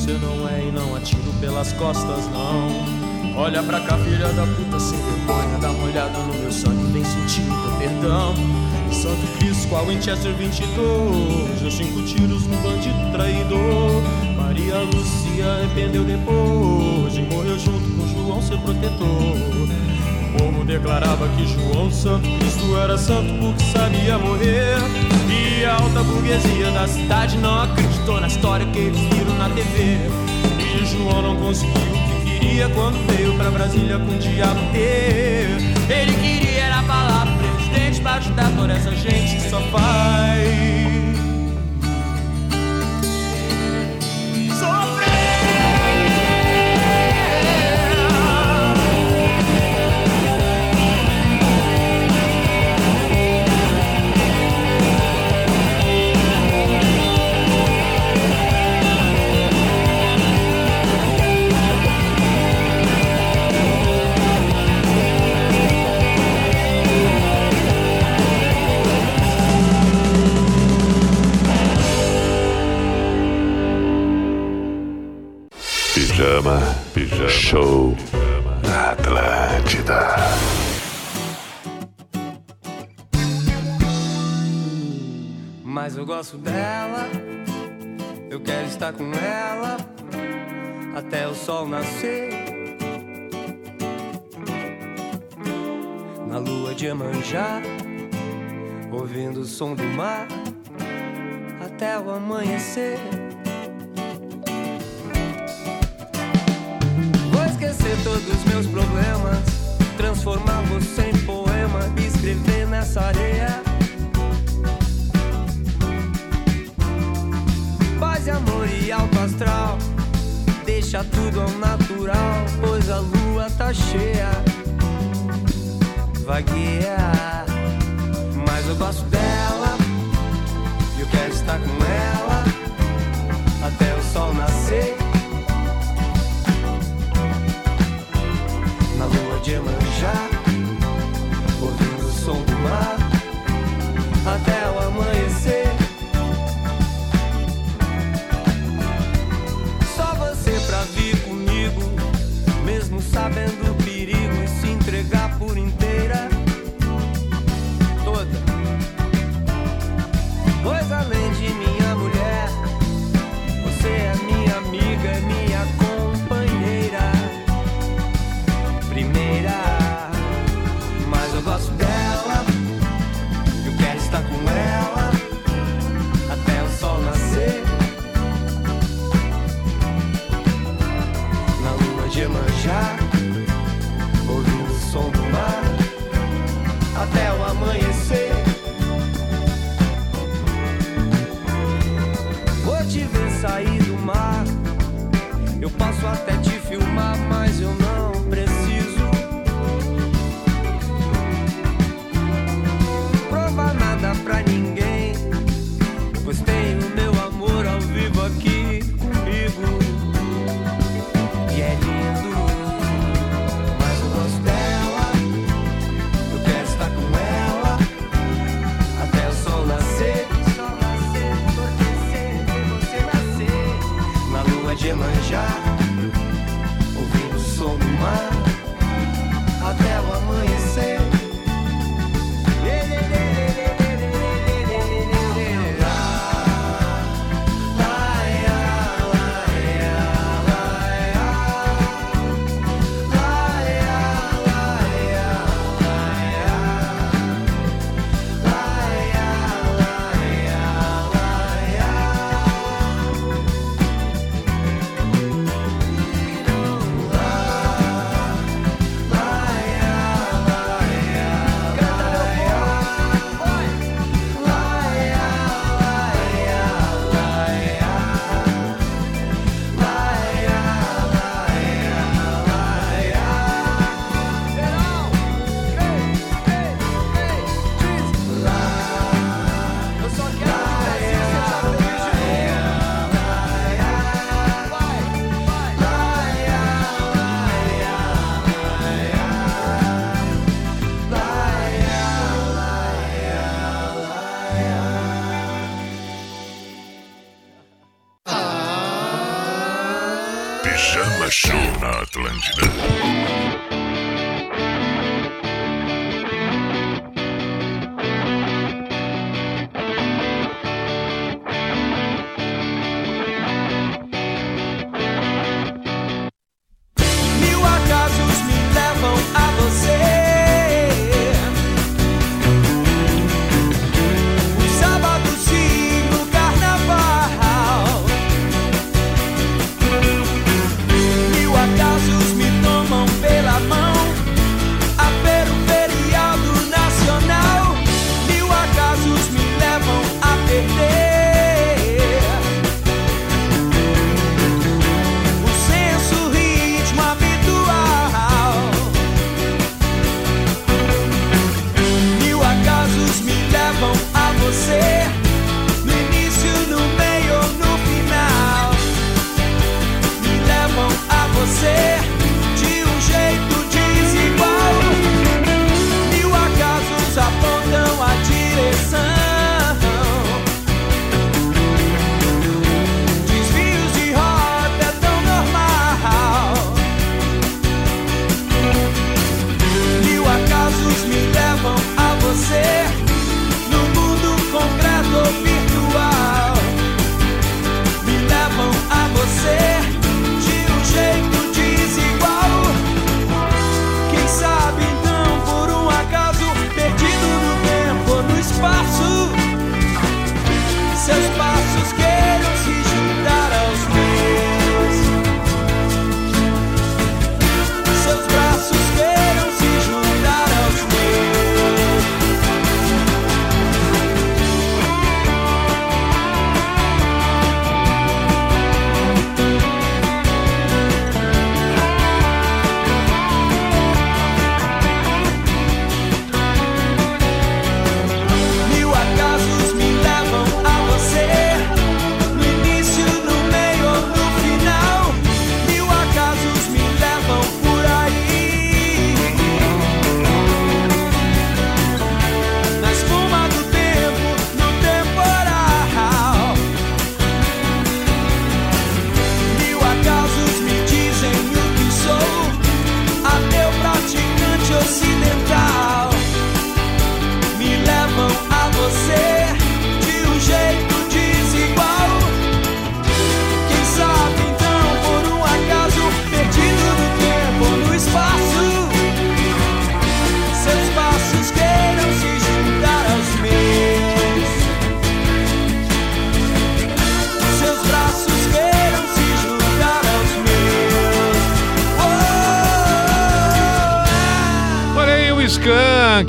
S19: você não é e não atiro pelas costas, não. Olha pra cá, filha da puta, sem vergonha, dá uma olhada no meu sangue, vem sentir o teu perdão. Santo Cristo, qual Winchester 22, deu cinco tiros no bandido traidor. Maria Lúcia arrependeu depois e morreu junto com João, seu protetor. Povo declarava que João Santo Cristo era santo porque sabia morrer. E a alta burguesia da cidade não acreditou na história que eles viram na TV. E João não conseguiu o que queria quando veio pra Brasília com o diabo ter. Ele queria era falar presidente pra ajudar toda essa gente que só faz.
S8: Show na Atlântida.
S20: Mas eu gosto dela, eu quero estar com ela até o sol nascer. Na lua de Iemanjá, ouvindo o som do mar até o amanhecer.
S5: Todos meus problemas, transformar você em poema, escrever nessa areia. Paz e amor e alto astral, deixa tudo ao natural, pois a lua tá cheia. Vagueia, mas eu gosto dela, eu quero estar com ela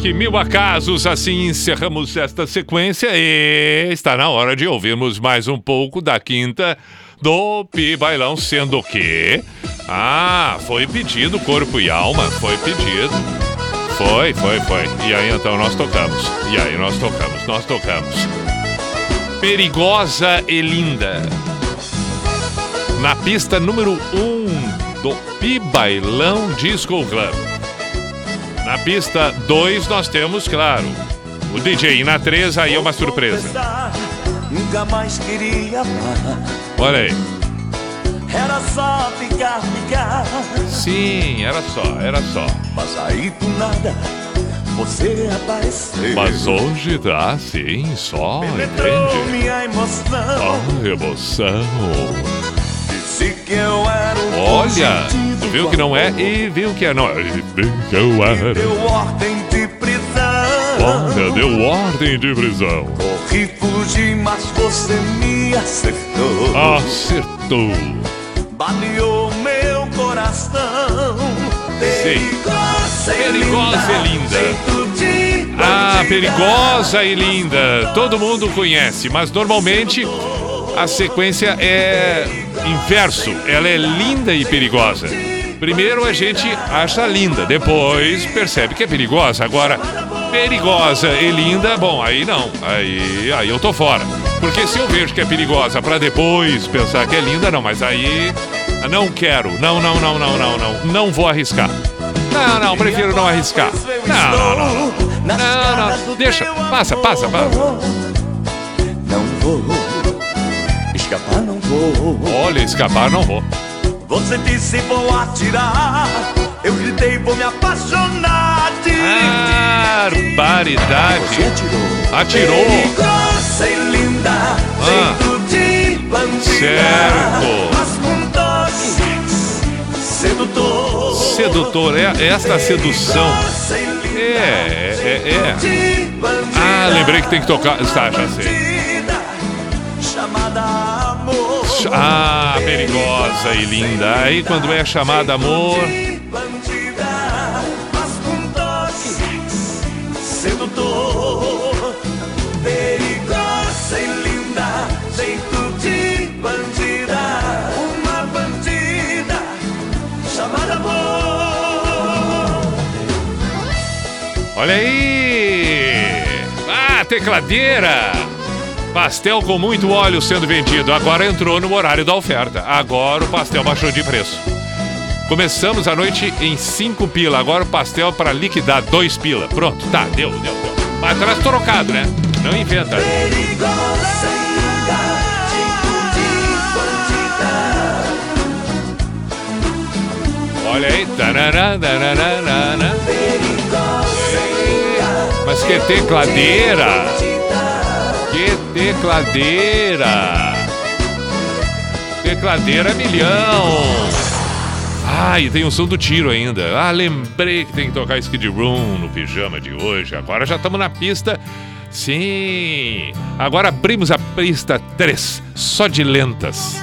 S1: Skank, mil acasos, assim encerramos esta sequência e está na hora de ouvirmos mais um pouco da quinta do Pi Bailão, sendo que. Ah, foi pedido corpo e alma, foi pedido. Foi, foi, foi. E aí então nós tocamos. E aí nós tocamos, nós tocamos. Perigosa e linda. Na pista número 1 um do Pi Bailão Disco Club. Na pista 2 nós temos, claro, o DJ. E na 3 aí é uma surpresa.
S3: Nunca mais queria amar.
S1: Olha aí.
S3: Era só ficar, ficar.
S1: Sim, era só, era só.
S3: Mas aí do nada você apareceu.
S1: Mas hoje tá assim, só,
S3: Penetrou
S1: entende?
S3: minha emoção.
S1: Oh, emoção.
S3: Disse que eu era um
S1: Olha, viu que não é e viu que é não. E que eu era.
S3: Deu ordem de prisão.
S1: Olha, deu ordem de prisão.
S3: Corri, fugi, mas você me acertou.
S1: Acertou.
S3: Baleou meu coração.
S1: Sim. Perigosa e linda. Ah, perigosa e linda. Todo mundo conhece, mas normalmente a sequência é inverso. Ela é linda e perigosa. Primeiro a gente acha linda, depois percebe que é perigosa. Agora, perigosa e linda, bom, aí não. Aí, aí eu tô fora. Porque se eu vejo que é perigosa pra depois pensar que é linda, não, mas aí não quero. Não, não, não, não, não, não. Não vou arriscar. Não, não, prefiro não arriscar. Não, não, não. Não, não. não. Deixa, passa, passa, passa.
S3: Não vou escapar, não vou.
S1: Olha, escapar não vou.
S3: Você disse vou atirar. Eu gritei vou me apaixonar de
S1: Barbaridade.
S3: Você atirou.
S1: Atirou.
S3: Perigosa e linda.
S1: Ah.
S3: Jeito de bandida.
S1: Certo.
S3: Mas com toque sedutor.
S1: Sedutor, é esta sedução. É, é, é, é. Ah, lembrei que tem que tocar. Tá, já sei. Ah, perigosa e linda. Aí quando é chamada amor.
S3: Bandida, mas com toque sedutor. Perigosa e linda, jeito de bandida. Uma bandida chamada amor.
S1: Olha aí! Ah, tecladeira! Pastel com muito óleo sendo vendido. Agora entrou no horário da oferta. Agora o pastel baixou de preço. Começamos a noite em 5 pila. Agora o pastel para liquidar 2 pila. Pronto, tá, deu, deu, deu. Mas traz trocado, né? Não inventa. Olha aí. Tarará, tarará, Mas que tecladeira! Tecladeira! Tecladeira milhão! Ah, e tem o som do tiro ainda. Ah, lembrei que tem que tocar Skid Room no pijama de hoje. Agora já estamos na pista. Sim! Agora abrimos a pista 3, só de lentas.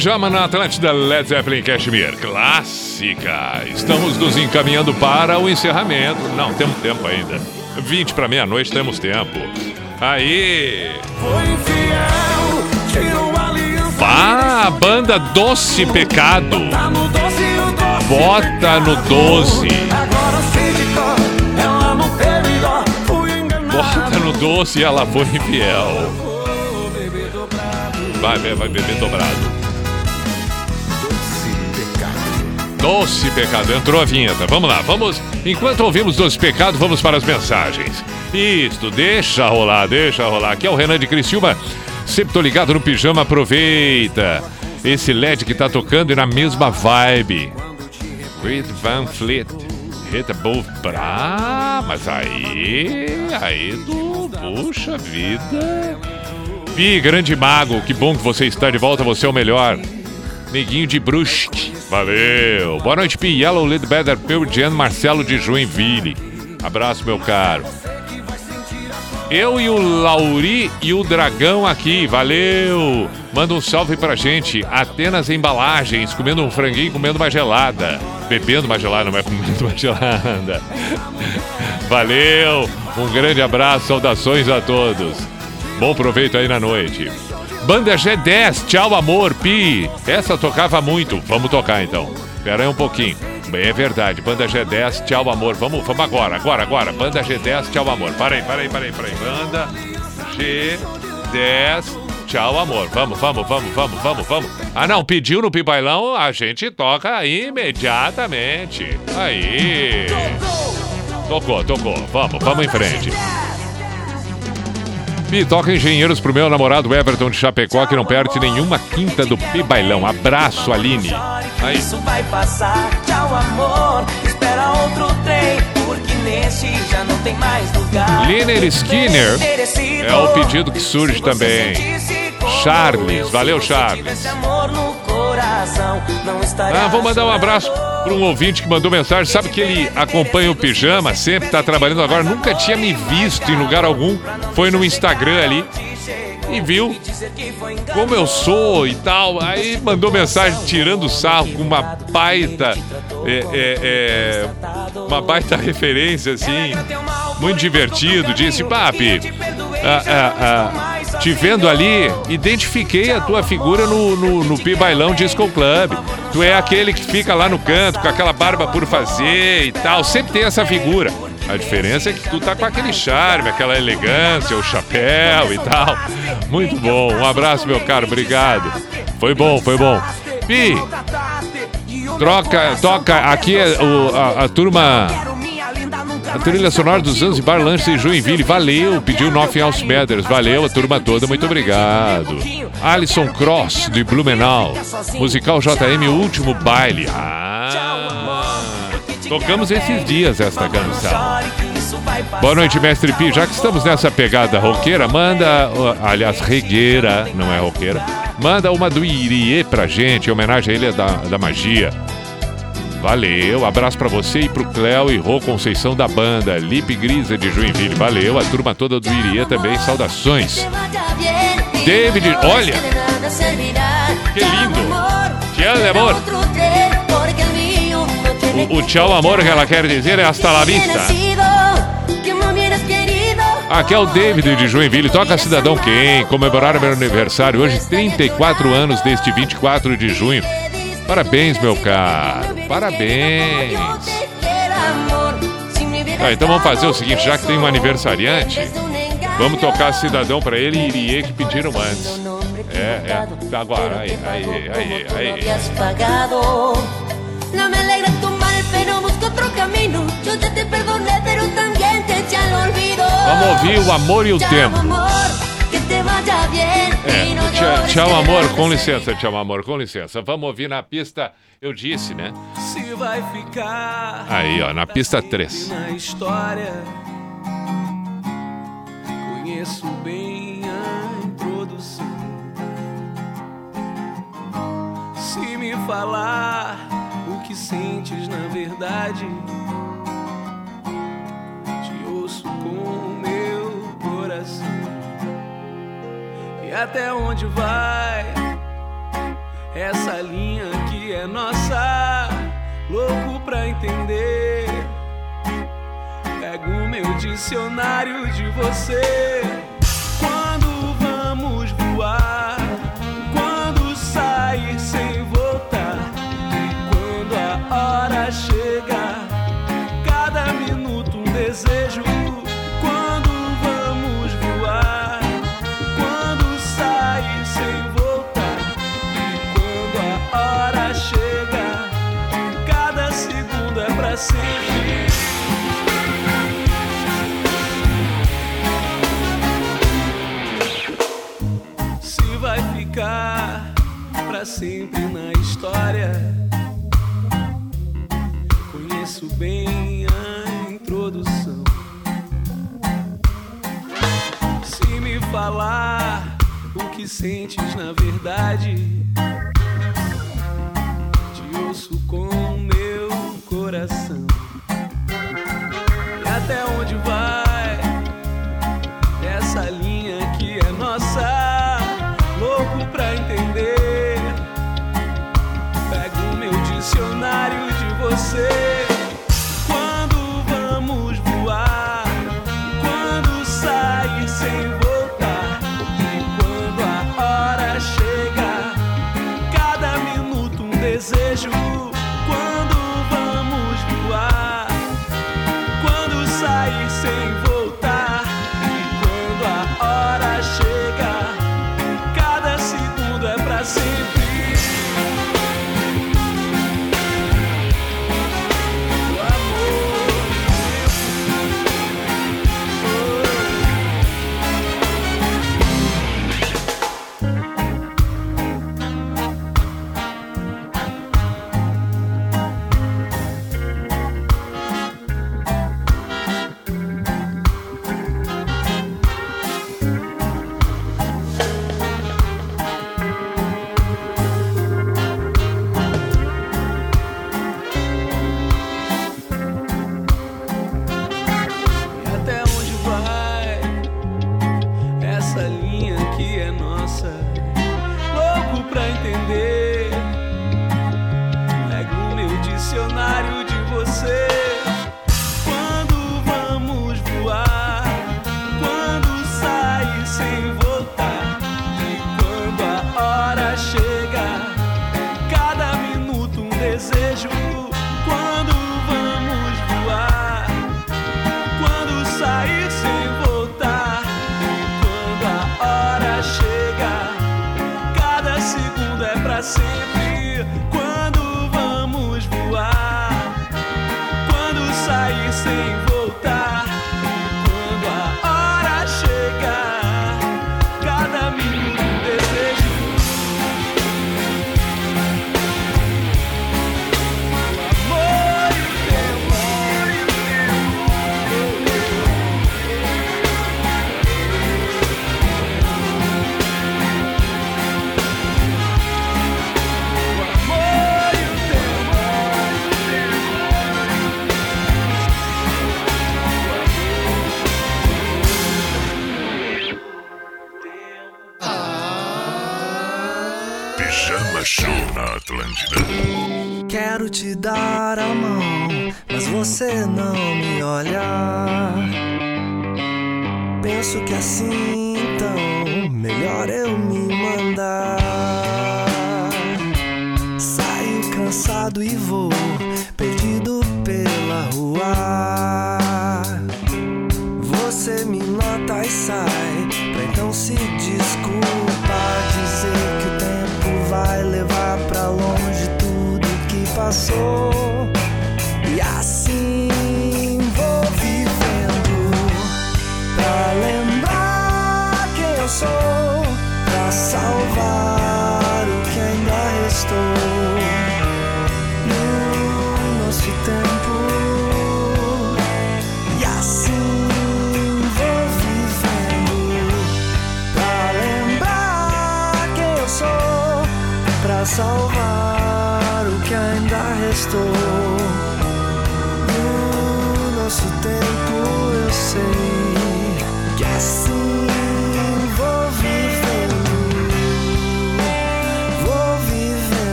S8: Pijama
S1: na Atlântida Led Zeppelin Cashmere. Clássica. Estamos nos encaminhando para o encerramento. Não, temos tempo ainda. 20 para meia-noite temos tempo. Aí. Pá, a banda Doce Pecado. Bota no 12.
S18: Agora sei de cor, ela não teve dó. Fui enganado.
S1: Bota no 12 e ela foi infiel. Vai, vai, vai beber dobrado. Doce Pecado, entrou a vinheta. Vamos lá, vamos. Enquanto ouvimos Doce Pecado, vamos para as mensagens. Isto, deixa rolar, deixa rolar. Aqui é o Renan de Criciúma. Sempre tô ligado no pijama, aproveita. Esse LED que tá tocando e na mesma vibe. Reed Van Fleet. Rita Bra, mas aí. Aí do. Puxa vida. Pi, grande mago, que bom que você está de volta, você é o melhor. Neguinho de Brusque, valeu. Boa noite, Pi. Yellow Lead Better Pearl Jan Marcelo de Joinville. Abraço, meu caro. Eu e o Lauri e o Dragão aqui, valeu! Manda um salve pra gente. Atenas Embalagens, comendo um franguinho, comendo uma gelada. Bebendo uma gelada, não é comendo uma gelada. Valeu! Um grande abraço, saudações a todos. Bom proveito aí na noite. Banda G10, tchau amor, Pi. Essa tocava muito. Vamos tocar então. Espera aí um pouquinho. É verdade. Banda G10, tchau amor. Vamos, vamos agora, agora, agora. Banda G10, tchau amor. Para aí, para aí. Banda G10, tchau, amor. Vamos, vamos, vamos, vamos, vamos, vamos. Ah, não, pediu no pibailão, a gente toca imediatamente. Aí. Tocou, tocou. Vamos, vamos em frente. Pi, toca engenheiros pro meu namorado Everton de Chapecó, que não perde nenhuma quinta do Pibailão. Abraço, Aline. Aí.
S5: Isso vai passar, tchau amor. Espera outro trem, porque neste já não tem mais lugar.
S1: Liner Skinner é o pedido que surge também. Charles, valeu, Charles.
S5: Coração não estará
S1: Ah, vou mandar um abraço para um ouvinte que mandou mensagem. Sabe que ele acompanha o pijama, sempre está trabalhando agora. Nunca tinha me visto em lugar algum. Foi no Instagram ali e viu como eu sou e tal. Aí mandou mensagem tirando sarro com uma baita, é, é, é, uma baita referência assim, muito divertido. Disse, papi, ah, ah, ah, te vendo ali, identifiquei a tua figura no, no, no Pi Bailão Disco Club. Tu é aquele que fica lá no canto com aquela barba por fazer e tal. Sempre tem essa figura. A diferença é que tu tá com aquele charme, aquela elegância, o chapéu e tal. Muito bom. Um abraço, meu caro. Obrigado. Foi bom, foi bom. Pi, troca, toca aqui é o, a, a turma. A trilha sonora dos Zanzibar Lanche em Joinville. Valeu, pediu Nothing Else Matters. Valeu, a turma toda, muito obrigado. Alisson Cross, de Blumenau. Musical JM, Último Baile. Ah, tocamos esses dias esta canção. Boa noite, mestre Pi. Já que estamos nessa pegada roqueira, manda. Aliás, regueira, não é roqueira. Manda uma do Irie pra gente, em homenagem a ele da, da magia. Valeu, abraço pra você e pro Cléo e Rô Conceição da banda, Lipe Grisa de Joinville. Valeu, a turma toda do Irie também, saudações. David, olha, que lindo. Tchau, amor. O, o tchau, amor, que ela quer dizer é hasta la vista. Aqui é o David de Joinville, toca Cidadão Quem, comemorar meu aniversário hoje, 34 anos deste 24 de junho. Parabéns, meu caro, parabéns. Tá, então vamos fazer o seguinte, já que tem um aniversariante, vamos tocar Cidadão pra ele e Irie que pediram antes. É, é, tá agora, aí, aí, aí, aí.
S5: No me alegra tu mal, pero busco otro camino. Yo ya te perdoné, pero también te al olvido.
S1: Vamos ouvir o amor e o tempo. É, tchau, amor, com licença, tchau, amor, com licença. Vamos ouvir na pista, eu disse, né?
S19: Se vai ficar
S1: Aí, ó, na pista 3.
S19: na história. Conheço bem a introdução. Se me falar o que sentes na verdade, te ouço com o meu coração. E até onde vai essa linha que é nossa? Louco pra entender. Pego o meu dicionário de você. Sempre na história. Conheço bem a introdução. Se me falar o que sentes na verdade, te ouço com meu coração. E até onde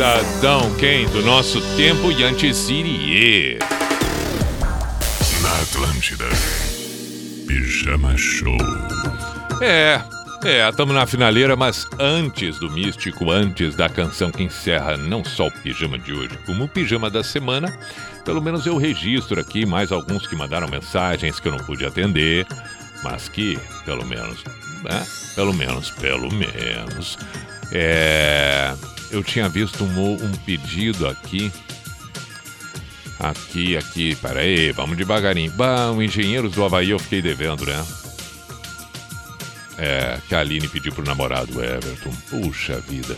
S1: Cidadão quem do nosso tempo e Antisiri.
S8: Na Atlântida. Pijama Show.
S1: É, é, estamos na finaleira, mas antes do místico, antes da canção que encerra não só o pijama de hoje, como o pijama da semana, pelo menos eu registro aqui mais alguns que mandaram mensagens que eu não pude atender, mas que, pelo menos, né? Pelo menos, pelo menos. É, eu tinha visto um, um pedido aqui. Aqui, aqui, peraí, vamos devagarinho. Bah, o Engenheiros do Havaí eu fiquei devendo, né? É, que a Aline pediu pro namorado Everton. Puxa vida.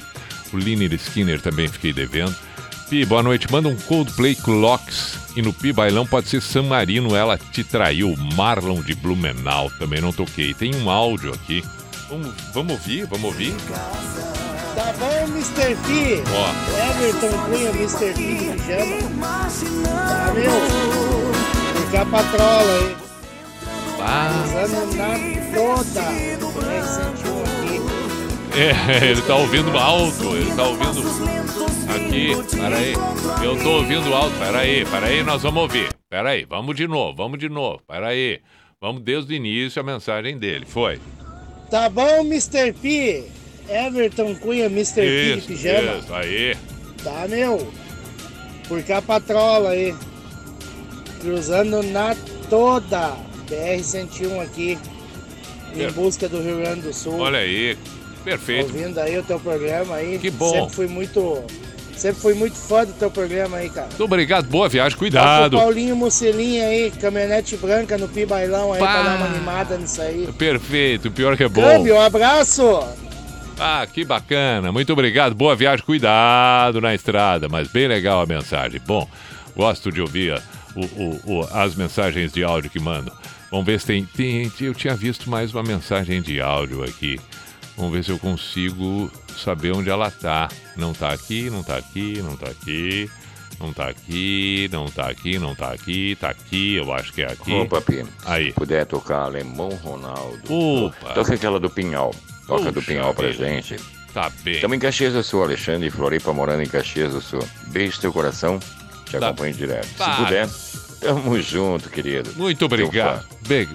S1: O Liner Skinner também fiquei devendo. Pi, boa noite. Manda um Coldplay Clocks. E no Pi Bailão pode ser San Marino, ela te traiu. Marlon de Blumenau, também não toquei. Tem um áudio aqui. Vamos, vamos ouvir, vamos ouvir.
S21: Tá bom, Mr. P?
S1: Ó.
S21: Everton Cunha, Mr. P de pijama. Tá, meu? Porque a patrola aí.
S1: Ah.
S21: Usando na toda. É, [LAUGHS]
S1: ele tá ouvindo alto, ele tá ouvindo aqui. Peraí, eu tô ouvindo alto. Peraí, peraí, nós vamos ouvir. Peraí, vamos de novo, vamos de novo. Peraí, vamos desde o início a mensagem dele. Foi.
S21: Tá bom, Mr. P? Everton Cunha, Mr.
S1: Isso,
S21: pijama.
S1: isso, aí.
S21: Tá, meu? Porque a patrola aí. Cruzando na toda. BR-101 aqui. Em
S1: É.
S21: busca do Rio Grande do Sul.
S1: Olha aí, perfeito.
S21: Ouvindo aí o teu programa aí.
S1: Que bom.
S21: Sempre fui muito. Sempre fui muito fã do teu programa aí, cara.
S1: Muito obrigado, boa viagem,
S21: Toca
S1: cuidado.
S21: O Paulinho Musselinha aí, caminhonete branca no Pi Bailão aí
S1: Pá.
S21: pra dar uma animada nisso aí.
S1: Perfeito, pior que é bom.
S21: Câmbio, um abraço!
S1: Ah, que bacana. Muito obrigado. Boa viagem. Cuidado na estrada. Mas bem legal a mensagem. Bom, gosto de ouvir o- o- o- as mensagens de áudio que mandam. Vamos ver se tem, tem. Eu tinha visto mais uma mensagem de áudio aqui. Vamos ver se eu consigo saber onde ela tá. Não tá aqui, não tá aqui, não tá aqui. Não tá aqui, não tá aqui, não tá aqui, tá aqui, eu acho que é aqui.
S22: Ô, papi,
S1: Aí.
S22: se puder tocar Alemão Ronaldo.
S1: Opa.
S22: Toca aquela do Pinhal. Toca do
S1: Puxa
S22: Pinhal pra
S1: vida.
S22: gente.
S1: Tá bem.
S22: Estamos em Caxias do Sul, Alexandre Floripa morando em Caxias do Sul. Beijo no teu coração, te
S1: Tá.
S22: acompanho direto.
S1: Tá.
S22: Se puder, tamo junto, querido.
S1: Muito obrigado.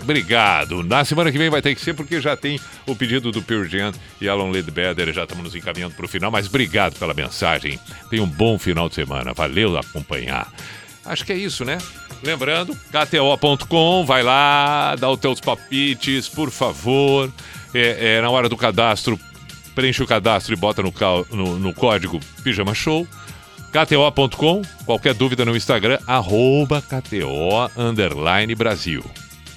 S1: obrigado. Na semana que vem vai ter que ser porque já tem o pedido do Pure Jam e Alan Ledbetter. Já estamos nos encaminhando para o final, mas obrigado pela mensagem. Tenha um bom final de semana. Valeu acompanhar. Acho que é isso, né? Lembrando, KTO.com, vai lá, dá os teus palpites, por favor. É, é, na hora do cadastro, preenche o cadastro e bota no, cal- no- no código Pijama Show. KTO.com, qualquer dúvida no Instagram, arroba KTO underline Brasil.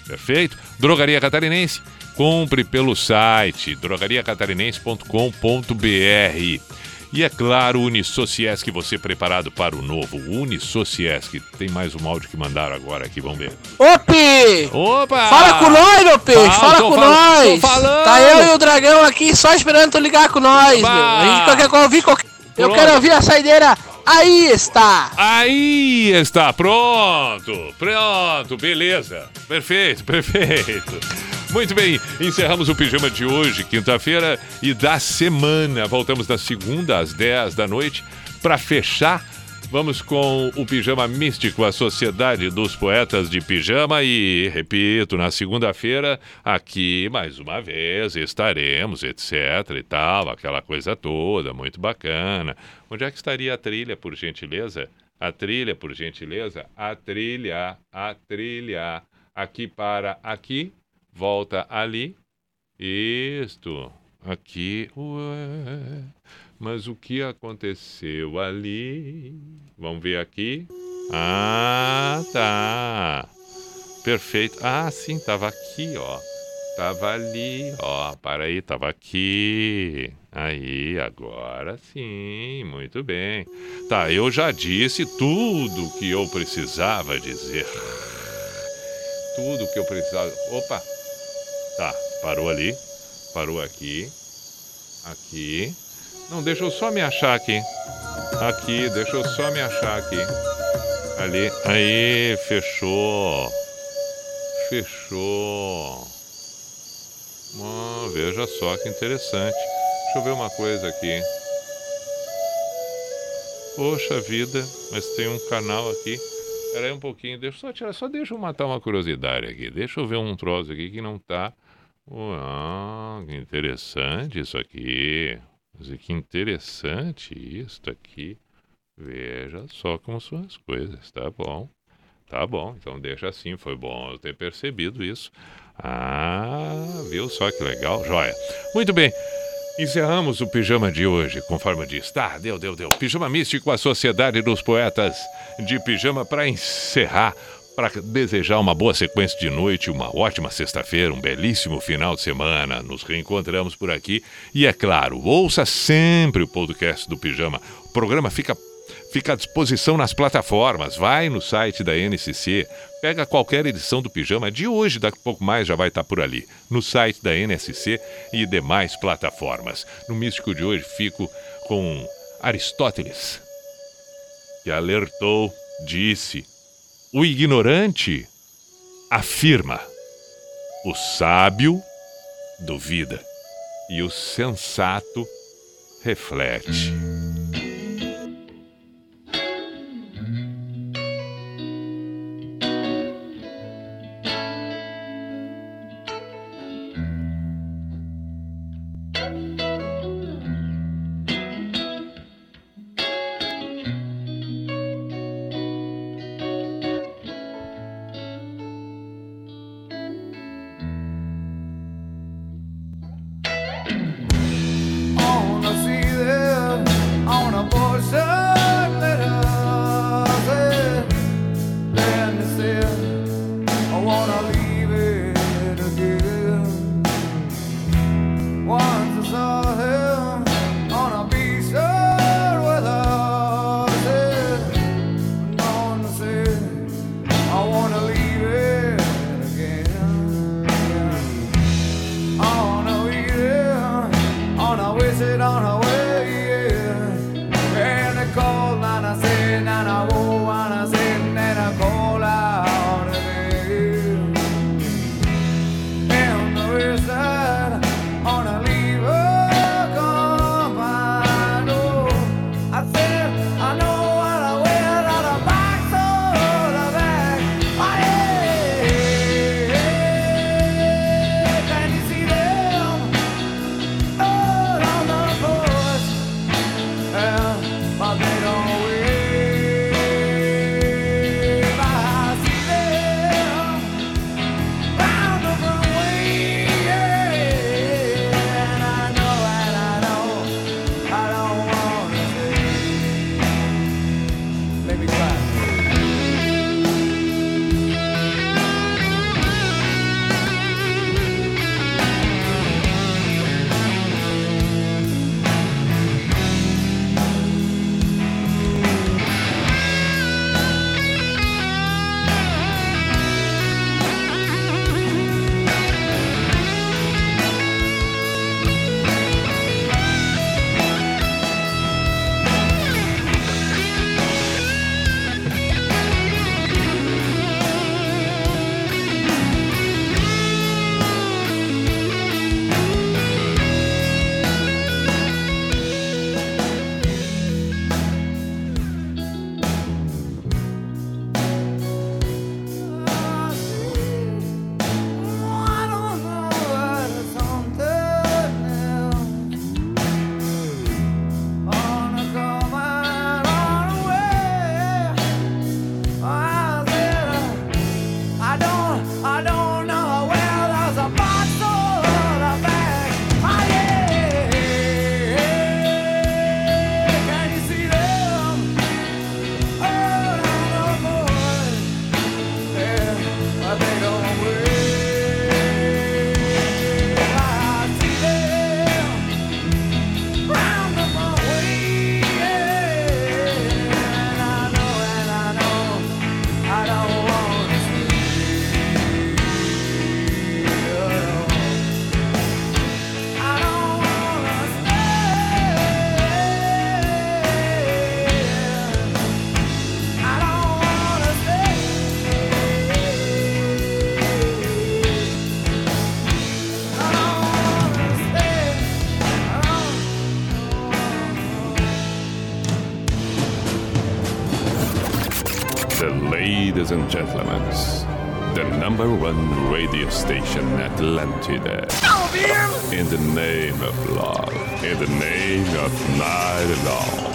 S1: Perfeito? Drogaria Catarinense, compre pelo site drogariacatarinense.com.br. E é claro, Unisociesc, você preparado para o novo Unisociesc. Tem mais um áudio que mandaram agora aqui, vamos ver.
S23: Ô, Pi!
S1: Opa!
S23: Fala com nós, meu peixe!
S1: Fala,
S23: com
S1: fal-
S23: nós!
S1: falando.
S23: Tá eu e o dragão aqui só esperando tu ligar com nós, meu. A gente qualquer ouvir qualquer... Eu quero ouvir a saideira. Aí está!
S1: Aí está, pronto, pronto, beleza, perfeito, [LAUGHS] perfeito. Muito bem, encerramos o pijama de hoje, quinta-feira e da semana. Voltamos na segunda às 10 da noite para fechar. Vamos com o Pijama Místico, a Sociedade dos Poetas de Pijama. E, repito, na segunda-feira, aqui mais uma vez estaremos, etc e tal, aquela coisa toda, muito bacana. Onde é que estaria a trilha, por gentileza? A trilha, por gentileza? A trilha, a trilha. Aqui para aqui, volta ali. Isto. Aqui. Ué. Mas o que aconteceu ali? Vamos ver aqui. Ah, tá. Perfeito. Ah, sim, tava aqui, ó. Tava ali, ó. Para aí, tava aqui. Aí, agora sim, muito bem. Tá, eu já disse tudo que eu precisava dizer. Tudo que eu precisava. Opa! Tá, parou ali. Parou aqui. Aqui. Não, deixa eu só me achar aqui. Aqui, deixa eu só me achar aqui. Ali. Aí, fechou. Fechou. Ah, veja só que interessante. Deixa eu ver uma coisa aqui. Poxa vida, mas tem um canal aqui. Espera aí um pouquinho, deixa eu só tirar, só deixa eu matar uma curiosidade aqui. Deixa eu ver um troço aqui que não tá. Ah, que interessante isso aqui. Que interessante isso aqui. Veja só como são as coisas, tá bom. Tá bom, então deixa assim, foi bom eu ter percebido isso. Ah, viu só que legal, joia. Muito bem, encerramos o pijama de hoje, conforme disse. Tá, deu, deu, deu. Pijama místico, a Sociedade dos Poetas de Pijama, para encerrar, para desejar uma boa sequência de noite, uma ótima sexta-feira, um belíssimo final de semana. Nos reencontramos por aqui. E é claro, ouça sempre o podcast do Pijama. O programa fica
S6: fica à disposição nas plataformas. Vai no site da NSC, pega qualquer edição do pijama de hoje, daqui a pouco mais já vai estar por ali, no site da NSC e demais plataformas. No místico de hoje fico com Aristóteles, que alertou, disse: o ignorante afirma, o sábio duvida e o sensato reflete.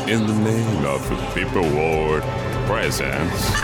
S8: In the name of the people world presence.